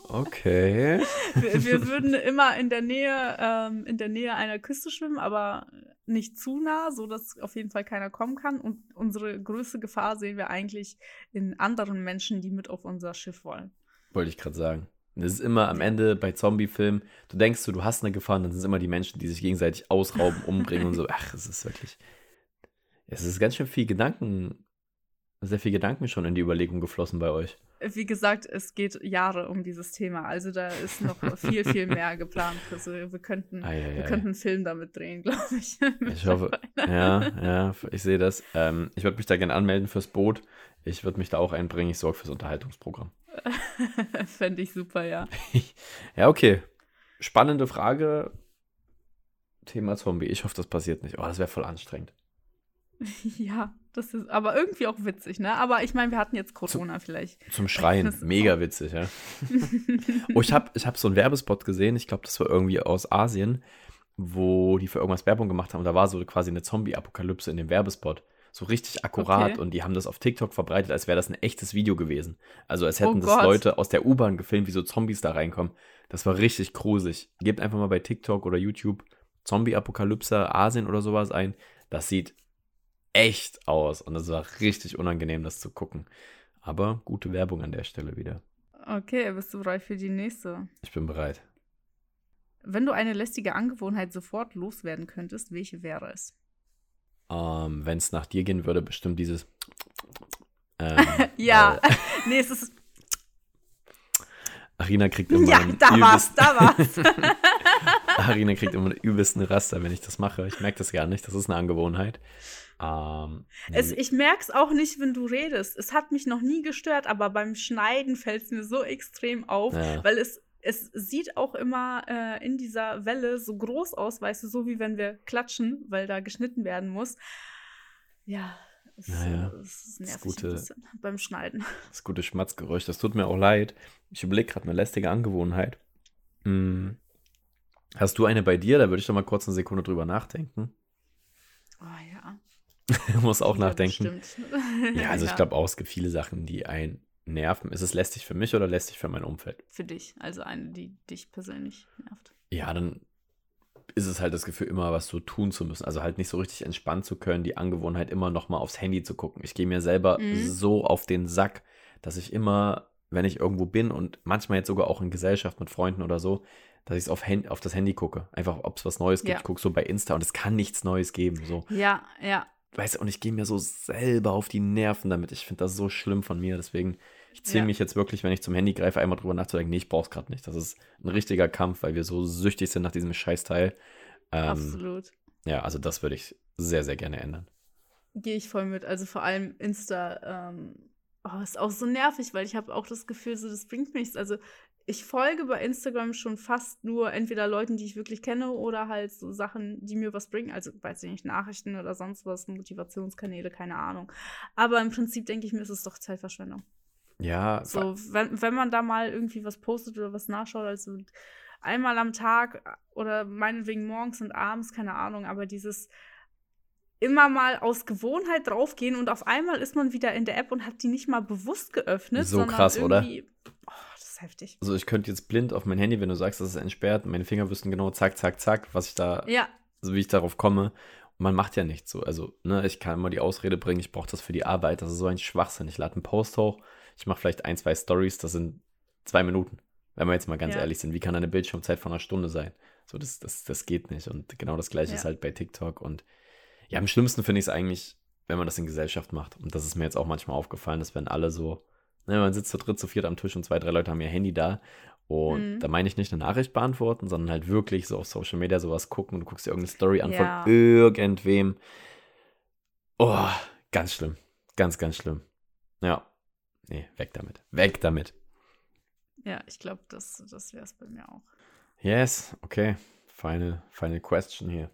Okay. wir, wir würden immer in der Nähe, ähm, in der Nähe einer Küste schwimmen, aber nicht zu nah, so dass auf jeden Fall keiner kommen kann. Und unsere größte Gefahr sehen wir eigentlich in anderen Menschen, die mit auf unser Schiff wollen. Wollte ich gerade sagen. Das ist immer am Ende bei Zombie-Filmen, du denkst so, du hast eine Gefahr, und dann sind es immer die Menschen, die sich gegenseitig ausrauben, umbringen und so. Ach, es ist wirklich. Es ist ganz schön viel Gedanken, sehr viel Gedanken schon in die Überlegung geflossen bei euch. Wie gesagt, es geht Jahre um dieses Thema. Also da ist noch *laughs* viel, viel mehr geplant. Also wir könnten, Ei, ei, wir ei. könnten einen Film damit drehen, *laughs* glaube ich. Ich hoffe, ja, ja, ich sehe das. Ähm, ich würde mich da gerne anmelden fürs Boot. Ich würde mich da auch einbringen. Ich sorge fürs Unterhaltungsprogramm. *laughs* Fände ich super, ja. Ja, okay. Spannende Frage. Thema Zombie. Ich hoffe, das passiert nicht. Oh, das wäre voll anstrengend. *laughs* Ja, das ist aber irgendwie auch witzig, ne? Aber ich meine, wir hatten jetzt Corona vielleicht. Zum Schreien. Mega witzig, ja. *laughs* Oh, ich habe ich hab so einen Werbespot gesehen. Ich glaube, das war irgendwie aus Asien, wo die für irgendwas Werbung gemacht haben. Und da war so quasi eine Zombie-Apokalypse in dem Werbespot. So richtig akkurat. Okay. Und die haben das auf TikTok verbreitet, als wäre das ein echtes Video gewesen. Also als hätten Oh das Gott. Leute aus der U-Bahn gefilmt, wie so Zombies da reinkommen. Das war richtig gruselig. Gebt einfach mal bei TikTok oder YouTube Zombie-Apokalypse Asien oder sowas ein. Das sieht echt aus. Und das war richtig unangenehm, das zu gucken. Aber gute Werbung an der Stelle wieder. Okay, bist du bereit für die nächste? Ich bin bereit. Wenn du eine lästige Angewohnheit sofort loswerden könntest, welche wäre es? Ähm, Wenn es nach dir gehen würde, bestimmt dieses. *laughs* Ähm, Ja, weil *laughs* nee, es ist. Arina kriegt immer Ja, da war's, da war's. *laughs* Arina kriegt immer den übelsten Raster, wenn ich das mache. Ich merke das gar nicht. Das ist eine Angewohnheit. Ähm, Es, ich merk's auch nicht, wenn du redest. Es hat mich noch nie gestört, aber beim Schneiden fällt es mir so extrem auf, Ja. weil es, es sieht auch immer äh, in dieser Welle so groß aus, weißt du, so wie wenn wir klatschen, weil da geschnitten werden muss. Ja, es, Ja, ja. äh, es ist Das nervig gute- ein bisschen beim Schneiden. Das gute Schmatzgeräusch, das tut mir auch leid. Ich überlege gerade eine lästige Angewohnheit. Hm. Hast du eine bei dir? Da würde ich doch mal kurz eine Sekunde drüber nachdenken. Oh ja. *laughs* Du musst auch Ja, nachdenken. bestimmt. *laughs* Ja, also ich glaube auch, es gibt viele Sachen, die einen nerven. Ist es lästig für mich oder lästig für mein Umfeld? Für dich, also eine, die dich persönlich nervt. Ja, dann ist es halt das Gefühl, immer was so tun zu müssen. Also halt nicht so richtig entspannen zu können, die Angewohnheit immer noch mal aufs Handy zu gucken. Ich gehe mir selber Mhm. so auf den Sack, dass ich immer, wenn ich irgendwo bin und manchmal jetzt sogar auch in Gesellschaft mit Freunden oder so, dass ich auf, Hand, auf das Handy gucke. Einfach, ob es was Neues gibt. Ja. Ich gucke so bei Insta und es kann nichts Neues geben. So. Ja, ja. Weißt du, und ich gehe mir so selber auf die Nerven damit. Ich finde das so schlimm von mir. Deswegen, ich zwinge Ja. mich jetzt wirklich, wenn ich zum Handy greife, einmal drüber nachzudenken, nee, ich brauch's gerade nicht. Das ist ein richtiger Kampf, weil wir so süchtig sind nach diesem Scheißteil. Ähm, absolut. ja, also das würde ich sehr, sehr gerne ändern. Gehe ich voll mit. Also vor allem Insta ähm, oh, ist auch so nervig, weil ich habe auch das Gefühl, so das bringt nichts. Also ich folge bei Instagram schon fast nur entweder Leuten, die ich wirklich kenne, oder halt so Sachen, die mir was bringen. Also weiß ich nicht, Nachrichten oder sonst was, Motivationskanäle, keine Ahnung. Aber im Prinzip denke ich mir, ist es doch Zeitverschwendung. Ja, So, wenn, wenn man da mal irgendwie was postet oder was nachschaut, also einmal am Tag oder meinetwegen morgens und abends, keine Ahnung, aber dieses immer mal aus Gewohnheit draufgehen und auf einmal ist man wieder in der App und hat die nicht mal bewusst geöffnet. So sondern krass, oder? Ist heftig. also ich könnte jetzt blind auf mein Handy, wenn du sagst, das ist entsperrt, meine Finger wüssten genau, zack, zack, zack, was ich da, Ja, so wie ich darauf komme. Und man macht ja nichts so. Also, ne, ich kann immer die Ausrede bringen, ich brauche das für die Arbeit. Das ist so ein Schwachsinn. Ich lade einen Post hoch, ich mache vielleicht ein, zwei Stories, das sind zwei Minuten. Wenn wir jetzt mal ganz Ja. ehrlich sind, wie kann eine Bildschirmzeit von einer Stunde sein? So, das, das, das geht nicht. Und genau das gleiche Ja. ist halt bei TikTok. Und ja, am schlimmsten finde ich es eigentlich, wenn man das in Gesellschaft macht. Und das ist mir jetzt auch manchmal aufgefallen, dass wenn alle so, ne, man sitzt zu dritt, zu viert am Tisch und zwei, drei Leute haben ihr Handy da. Und Mhm. da meine ich nicht eine Nachricht beantworten, sondern halt wirklich so auf Social Media sowas gucken. Du guckst dir irgendeine Story an Ja. von irgendwem. Oh, ganz schlimm. Ganz, ganz schlimm. Ja. Nee, weg damit. Weg damit. ja, ich glaube, das, das wäre es bei mir auch. Yes, okay. Final, final question hier.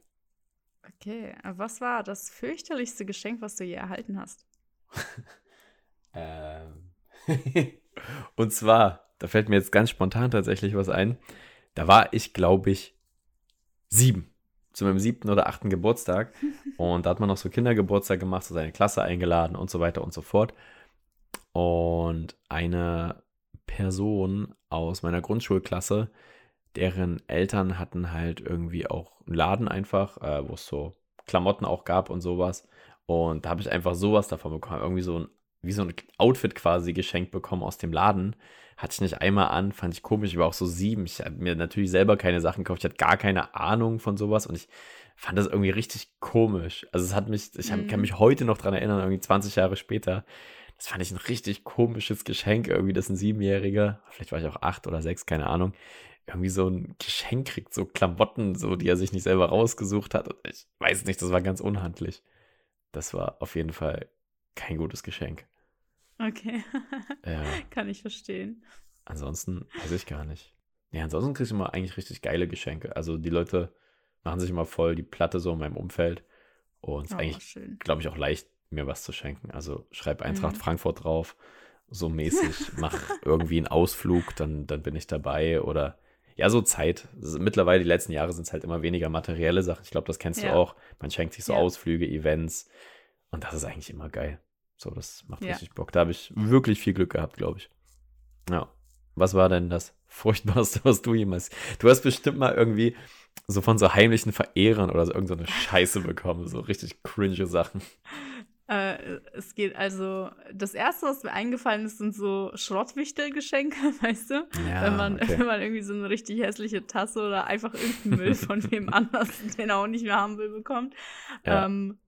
Okay, äh, was war das fürchterlichste Geschenk, was du je erhalten hast? *laughs* Ähm. *laughs* Und zwar, da fällt mir jetzt ganz spontan tatsächlich was ein. Da war ich, glaube ich, sieben. Zu meinem siebten oder achten Geburtstag. *laughs* Und da hat man noch so Kindergeburtstag gemacht, so seine Klasse eingeladen und so weiter und so fort. Und eine Person aus meiner Grundschulklasse, deren Eltern hatten halt irgendwie auch einen Laden einfach, äh, wo es so Klamotten auch gab und sowas. Und da habe ich einfach sowas davon bekommen. Irgendwie so ein wie so ein Outfit quasi geschenkt bekommen aus dem Laden. Hatte ich nicht einmal an, fand ich komisch, ich war auch so sieben. Ich habe mir natürlich selber keine Sachen gekauft, ich hatte gar keine Ahnung von sowas und ich fand das irgendwie richtig komisch. Also es hat mich, ich mhm. kann mich heute noch dran erinnern, irgendwie 20 Jahre später. Das fand ich ein richtig komisches Geschenk, irgendwie, dass ein Siebenjähriger, vielleicht war ich auch acht oder sechs, keine Ahnung, irgendwie so ein Geschenk kriegt, so Klamotten, so, die er sich nicht selber rausgesucht hat. Ich weiß nicht, das war ganz unhandlich. Das war auf jeden Fall kein gutes Geschenk. Okay. ja. Kann ich verstehen. Ansonsten weiß ich gar nicht. Ja, ansonsten kriegst du immer eigentlich richtig geile Geschenke. Also die Leute machen sich immer voll die Platte so in meinem Umfeld. Und es ist oh, eigentlich, glaube ich, auch leicht, mir was zu schenken. Also schreib Eintracht mhm. Frankfurt drauf, so mäßig, *laughs* mach irgendwie einen Ausflug, dann, dann bin ich dabei. Oder ja, so Zeit. Mittlerweile, die letzten Jahre sind es halt immer weniger materielle Sachen. Ich glaube, das kennst ja. du auch. Man schenkt sich so ja. Ausflüge, Events. Und das ist eigentlich immer geil. So, das macht ja. richtig Bock. Da habe ich wirklich viel Glück gehabt, glaube ich. Ja. Was war denn das *laughs* Furchtbarste, was du jemals. Du hast bestimmt mal irgendwie so von so heimlichen Verehrern oder so irgendeine so Scheiße *laughs* bekommen. So richtig cringe Sachen. Äh, es geht also, das erste, was mir eingefallen ist, sind so Schrottwichtelgeschenke, *laughs* weißt du? Ja, wenn, man, okay. wenn man irgendwie so eine richtig hässliche Tasse oder einfach irgendeinen Müll von wem anders, den er auch nicht mehr haben will, bekommt. Ja. Ähm,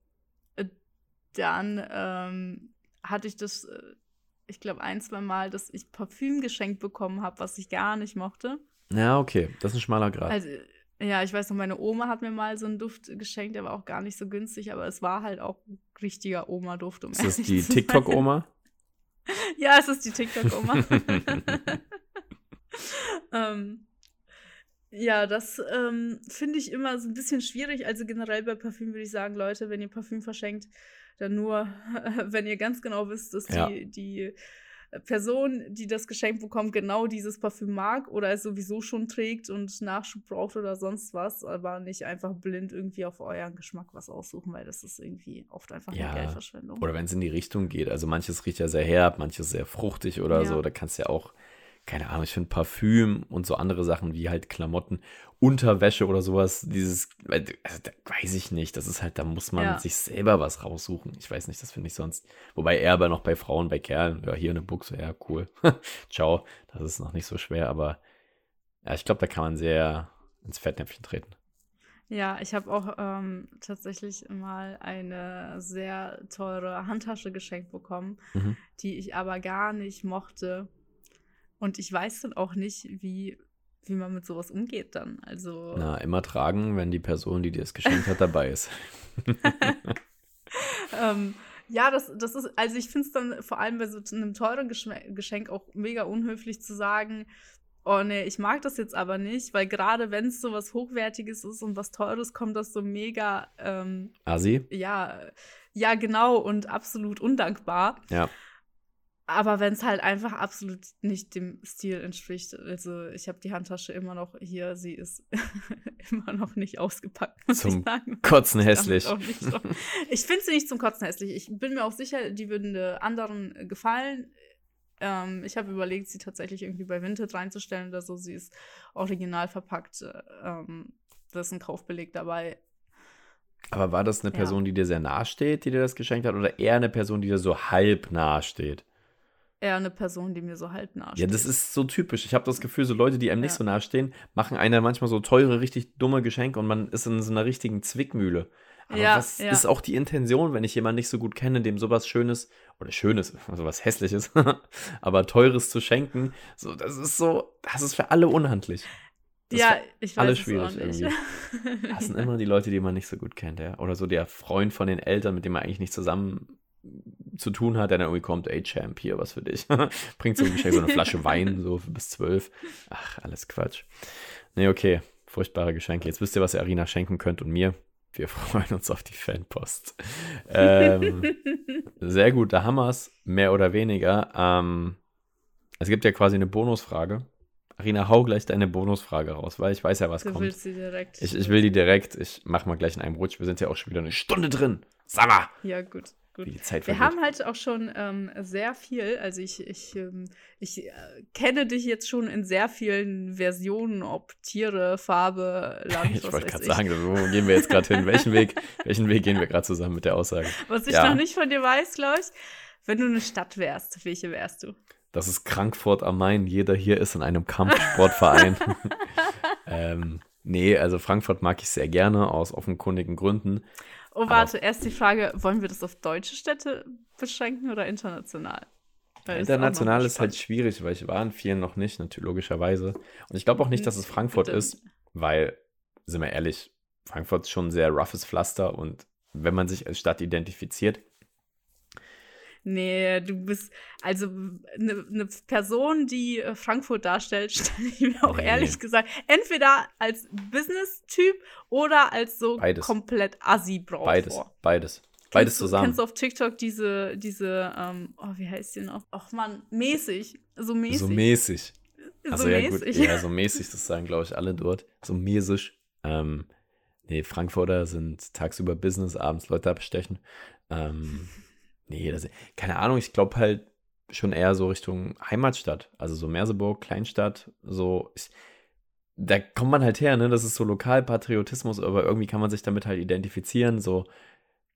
dann ähm, hatte ich das, äh, ich glaube, ein, zwei Mal, dass ich Parfüm geschenkt bekommen habe, was ich gar nicht mochte. Ja, okay, das ist ein schmaler Grad. Also, ja, ich weiß noch, meine Oma hat mir mal so einen Duft geschenkt, der war auch gar nicht so günstig, aber es war halt auch ein richtiger Oma-Duft. Um ist das die TikTok-Oma? *laughs* ja, es ist die TikTok-Oma. *laughs* *laughs* ähm, ja, das ähm, finde ich immer so ein bisschen schwierig. Also generell bei Parfüm würde ich sagen, Leute, wenn ihr Parfüm verschenkt, dann nur, *laughs* wenn ihr ganz genau wisst, dass ja. die, die Person, die das Geschenk bekommt, genau dieses Parfüm mag oder es sowieso schon trägt und Nachschub braucht oder sonst was, aber nicht einfach blind irgendwie auf euren Geschmack was aussuchen, weil das ist irgendwie oft einfach ja. eine Geldverschwendung. Oder wenn es in die Richtung geht. Also manches riecht ja sehr herb, manches sehr fruchtig oder ja. so. Da kannst du ja auch keine Ahnung, ich finde Parfüm und so andere Sachen wie halt Klamotten, Unterwäsche oder sowas, dieses, also, weiß ich nicht, das ist halt, da muss man ja. sich selber was raussuchen. Ich weiß nicht, das finde ich sonst, wobei eher aber noch bei Frauen, bei Kerlen, ja, hier eine Buchse, ja, cool, *laughs* ciao, das ist noch nicht so schwer, aber ja, ich glaube, da kann man sehr ins Fettnäpfchen treten. Ja, ich habe auch ähm, tatsächlich mal eine sehr teure Handtasche geschenkt bekommen, mhm. die ich aber gar nicht mochte. Und ich weiß dann auch nicht, wie, wie man mit sowas umgeht dann. Also. Na, immer tragen, wenn die Person, die dir das geschenkt hat, dabei ist. *laughs* *laughs* ähm, ja, das, das ist, also ich finde es dann vor allem bei so einem teuren Geschenk auch mega unhöflich zu sagen, oh nee, ich mag das jetzt aber nicht, weil gerade wenn es so was Hochwertiges ist und was Teures, kommt das so mega. Ähm, Asi? Ja, ja, genau und absolut undankbar. Ja. Aber wenn es halt einfach absolut nicht dem Stil entspricht, also ich habe die Handtasche immer noch hier, sie ist *laughs* immer noch nicht ausgepackt. Muss zum ich sagen. Kotzen hässlich. ich finde sie nicht zum Kotzen hässlich. Ich bin mir auch sicher, die würden anderen gefallen. Ähm, ich habe überlegt, sie tatsächlich irgendwie bei Vinted reinzustellen oder so. Sie ist original verpackt. Ähm, da ist ein Kaufbeleg dabei. Aber war das eine Person, ja. die dir sehr nahe steht, die dir das geschenkt hat, oder eher eine Person, die dir so halb nahe steht? Eher eine Person, die mir so halt nahe Ja, das ist so typisch. Ich habe das Gefühl, so Leute, die einem ja. nicht so nahe stehen, machen einer manchmal so teure, richtig dumme Geschenke und man ist in so einer richtigen Zwickmühle. Aber ja, was ja. ist auch die Intention, wenn ich jemanden nicht so gut kenne, dem sowas Schönes oder Schönes, *laughs* also was Hässliches, *laughs* aber Teures zu schenken? So, das ist so, das ist für alle unhandlich. Das ja, ich weiß alles schwierig irgendwie. *laughs* Das sind immer die Leute, die man nicht so gut kennt, ja. Oder so der Freund von den Eltern, mit dem man eigentlich nicht zusammen zu tun hat, der dann irgendwie kommt, ey Champ, hier was für dich. *laughs* Bringt so, so eine Flasche Wein, so bis zwölf. Ach, alles Quatsch. Nee, okay. Furchtbare Geschenke. Jetzt wisst ihr, was ihr Arina schenken könnt und mir. Wir *laughs* freuen uns auf die Fanpost. Ähm, *laughs* sehr gut, da haben wir es, mehr oder weniger. Ähm, es gibt ja quasi eine Bonusfrage. Arina, hau gleich deine Bonusfrage raus, weil ich weiß ja, was du kommt. Willst sie direkt. Ich, ich will die direkt. Ich mach mal gleich in einem Rutsch. Wir sind ja auch schon wieder eine Stunde drin. Sag mal. Ja, gut. Gut. Wir haben halt auch schon ähm, sehr viel, also ich, ich, ähm, ich äh, kenne dich jetzt schon in sehr vielen Versionen, ob Tiere, Farbe, Land, *laughs* Ich wollte gerade sagen, wo gehen wir jetzt gerade hin? Welchen Weg, *laughs* welchen Weg gehen wir gerade zusammen mit der Aussage? Was ich ja. noch nicht von dir weiß, glaube ich, wenn du eine Stadt wärst, welche wärst du? Das ist Frankfurt am Main. Jeder hier ist in einem Kampfsportverein. *laughs* ähm, nee, also Frankfurt mag ich sehr gerne aus offenkundigen Gründen. Oh, warte, Aber erst die Frage, wollen wir das auf deutsche Städte beschränken oder international? Weil international ist, ist halt schwierig, weil ich war in vielen noch nicht, natürlich logischerweise. Und ich glaube auch nicht, dass es Frankfurt Bitte. ist, weil, sind wir ehrlich, Frankfurt ist schon ein sehr roughes Pflaster und wenn man sich als Stadt identifiziert, Nee, du bist, also eine ne Person, die äh, Frankfurt darstellt, *laughs* stelle ich mir auch nee. ehrlich gesagt entweder als Business-Typ oder als so Beides. komplett Assi-Braut Beides, vor. beides. Beides zusammen. Du, kennst du auf TikTok diese, diese, ähm, oh, wie heißt die noch? Ach man, mäßig. So mäßig. So mäßig. Also so ja mäßig. gut, ja, *laughs* so mäßig, das sagen, glaube ich, alle dort. So mäßig. Ähm, nee, Frankfurter sind tagsüber Business, abends Leute abstechen. Ähm, Nee, das, keine Ahnung, ich glaube halt schon eher so Richtung Heimatstadt. Also so Merseburg, Kleinstadt, so. Ich, da kommt man halt her, ne? Das ist so Lokalpatriotismus, aber irgendwie kann man sich damit halt identifizieren. So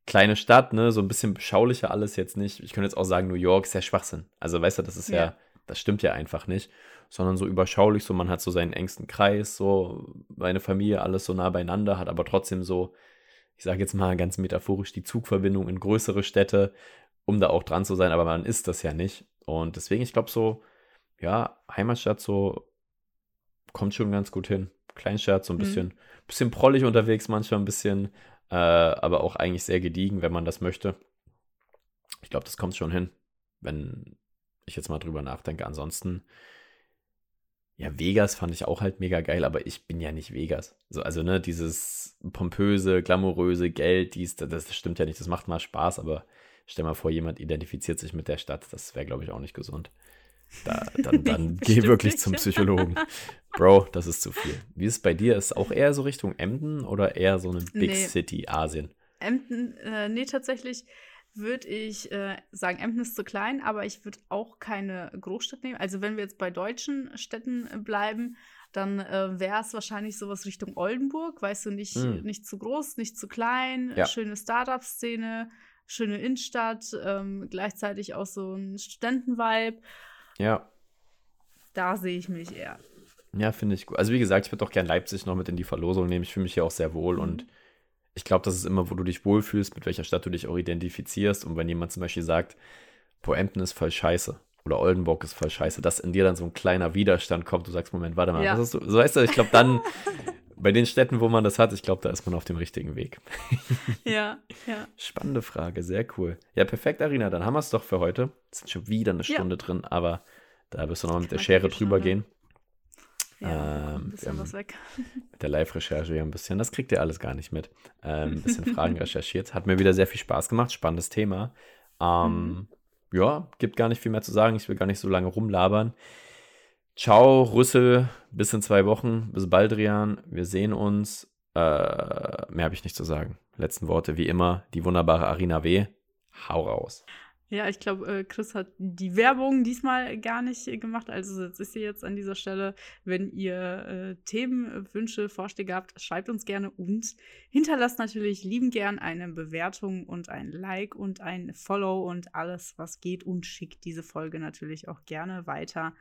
kleine Stadt, ne? So ein bisschen beschaulicher alles jetzt nicht. Ich könnte jetzt auch sagen, New York ist ja Schwachsinn. Also weißt du, das ist ja, ja das stimmt ja einfach nicht. Sondern so überschaulich, so man hat so seinen engsten Kreis, so meine Familie, alles so nah beieinander, hat aber trotzdem so ich sage jetzt mal ganz metaphorisch, die Zugverbindung in größere Städte, um da auch dran zu sein, aber man ist das ja nicht. Und deswegen, ich glaube so, ja, Heimatstadt so kommt schon ganz gut hin. Kleinstadt, so ein mhm. bisschen, bisschen prollig unterwegs, manchmal ein bisschen, äh, aber auch eigentlich sehr gediegen, wenn man das möchte. Ich glaube, das kommt schon hin, wenn ich jetzt mal drüber nachdenke. Ansonsten, ja, Vegas fand ich auch halt mega geil, aber ich bin ja nicht Vegas. So, also, ne, dieses pompöse, glamouröse Geld, dies, das, das stimmt ja nicht, das macht mal Spaß, aber stell mal vor, jemand identifiziert sich mit der Stadt, das wäre, glaube ich, auch nicht gesund. Da, dann *laughs* dann geh wirklich nicht. zum Psychologen. Bro, das ist zu viel. Wie ist es bei dir? Ist auch eher so Richtung Emden oder eher so eine Big nee. City Asien? Emden, äh, nee, tatsächlich würde ich äh, sagen, Emden ist zu klein, aber ich würde auch keine Großstadt nehmen. Also wenn wir jetzt bei deutschen Städten äh, bleiben, dann äh, wäre es wahrscheinlich sowas Richtung Oldenburg, weißt du, nicht, mm. nicht zu groß, nicht zu klein, ja. schöne Startup-Szene, schöne Innenstadt, ähm, gleichzeitig auch so ein Studentenvibe. Ja. Da sehe ich mich eher. Ja, finde ich gut. Also wie gesagt, ich würde doch gerne Leipzig noch mit in die Verlosung nehmen. Ich fühle mich hier auch sehr wohl mhm. und ich glaube, das ist immer, wo du dich wohlfühlst, mit welcher Stadt du dich auch identifizierst. Und wenn jemand zum Beispiel sagt, Poempton ist voll scheiße oder Oldenburg ist voll scheiße, dass in dir dann so ein kleiner Widerstand kommt, du sagst, Moment, warte mal, ja. was du? So weißt du, ich glaube, dann *laughs* bei den Städten, wo man das hat, ich glaube, da ist man auf dem richtigen Weg. *laughs* ja, ja. Spannende Frage, sehr cool. Ja, perfekt, Arina, dann haben wir es doch für heute. Es sind schon wieder eine Stunde ja. drin, aber da wirst du noch mit der Schere drüber gehen. Ja, ähm, ein bisschen was weg. *laughs* Mit der Live-Recherche ja ein bisschen, das kriegt ihr alles gar nicht mit. Ähm, ein bisschen Fragen *laughs* recherchiert. Hat mir wieder sehr viel Spaß gemacht, spannendes Thema. Ähm, mhm. Ja, gibt gar nicht viel mehr zu sagen. Ich will gar nicht so lange rumlabern. Ciao, Rüssel. Bis in zwei Wochen. Bis bald, Rian. Wir sehen uns. Äh, mehr habe ich nicht zu sagen. Letzten Worte, wie immer, die wunderbare Arina W. Hau raus. Ja, ich glaube, äh, Chris hat die Werbung diesmal gar nicht gemacht. Also jetzt ist sie jetzt an dieser Stelle. Wenn ihr äh, Themen, Wünsche, Vorschläge habt, schreibt uns gerne und hinterlasst natürlich lieben gern eine Bewertung und ein Like und ein Follow und alles, was geht und schickt diese Folge natürlich auch gerne weiter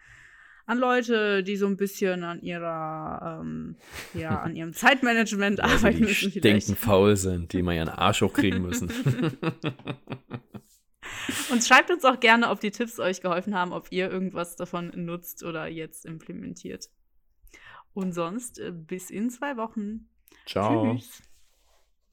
an Leute, die so ein bisschen an ihrer, ähm, ja, an ihrem *laughs* Zeitmanagement arbeiten die müssen. Die denken faul sind, die mal ihren Arsch hochkriegen müssen. *laughs* *laughs* *laughs* Und schreibt uns auch gerne, ob die Tipps euch geholfen haben, ob ihr irgendwas davon nutzt oder jetzt implementiert. Und sonst äh, bis in zwei Wochen. Ciao. Tschüss.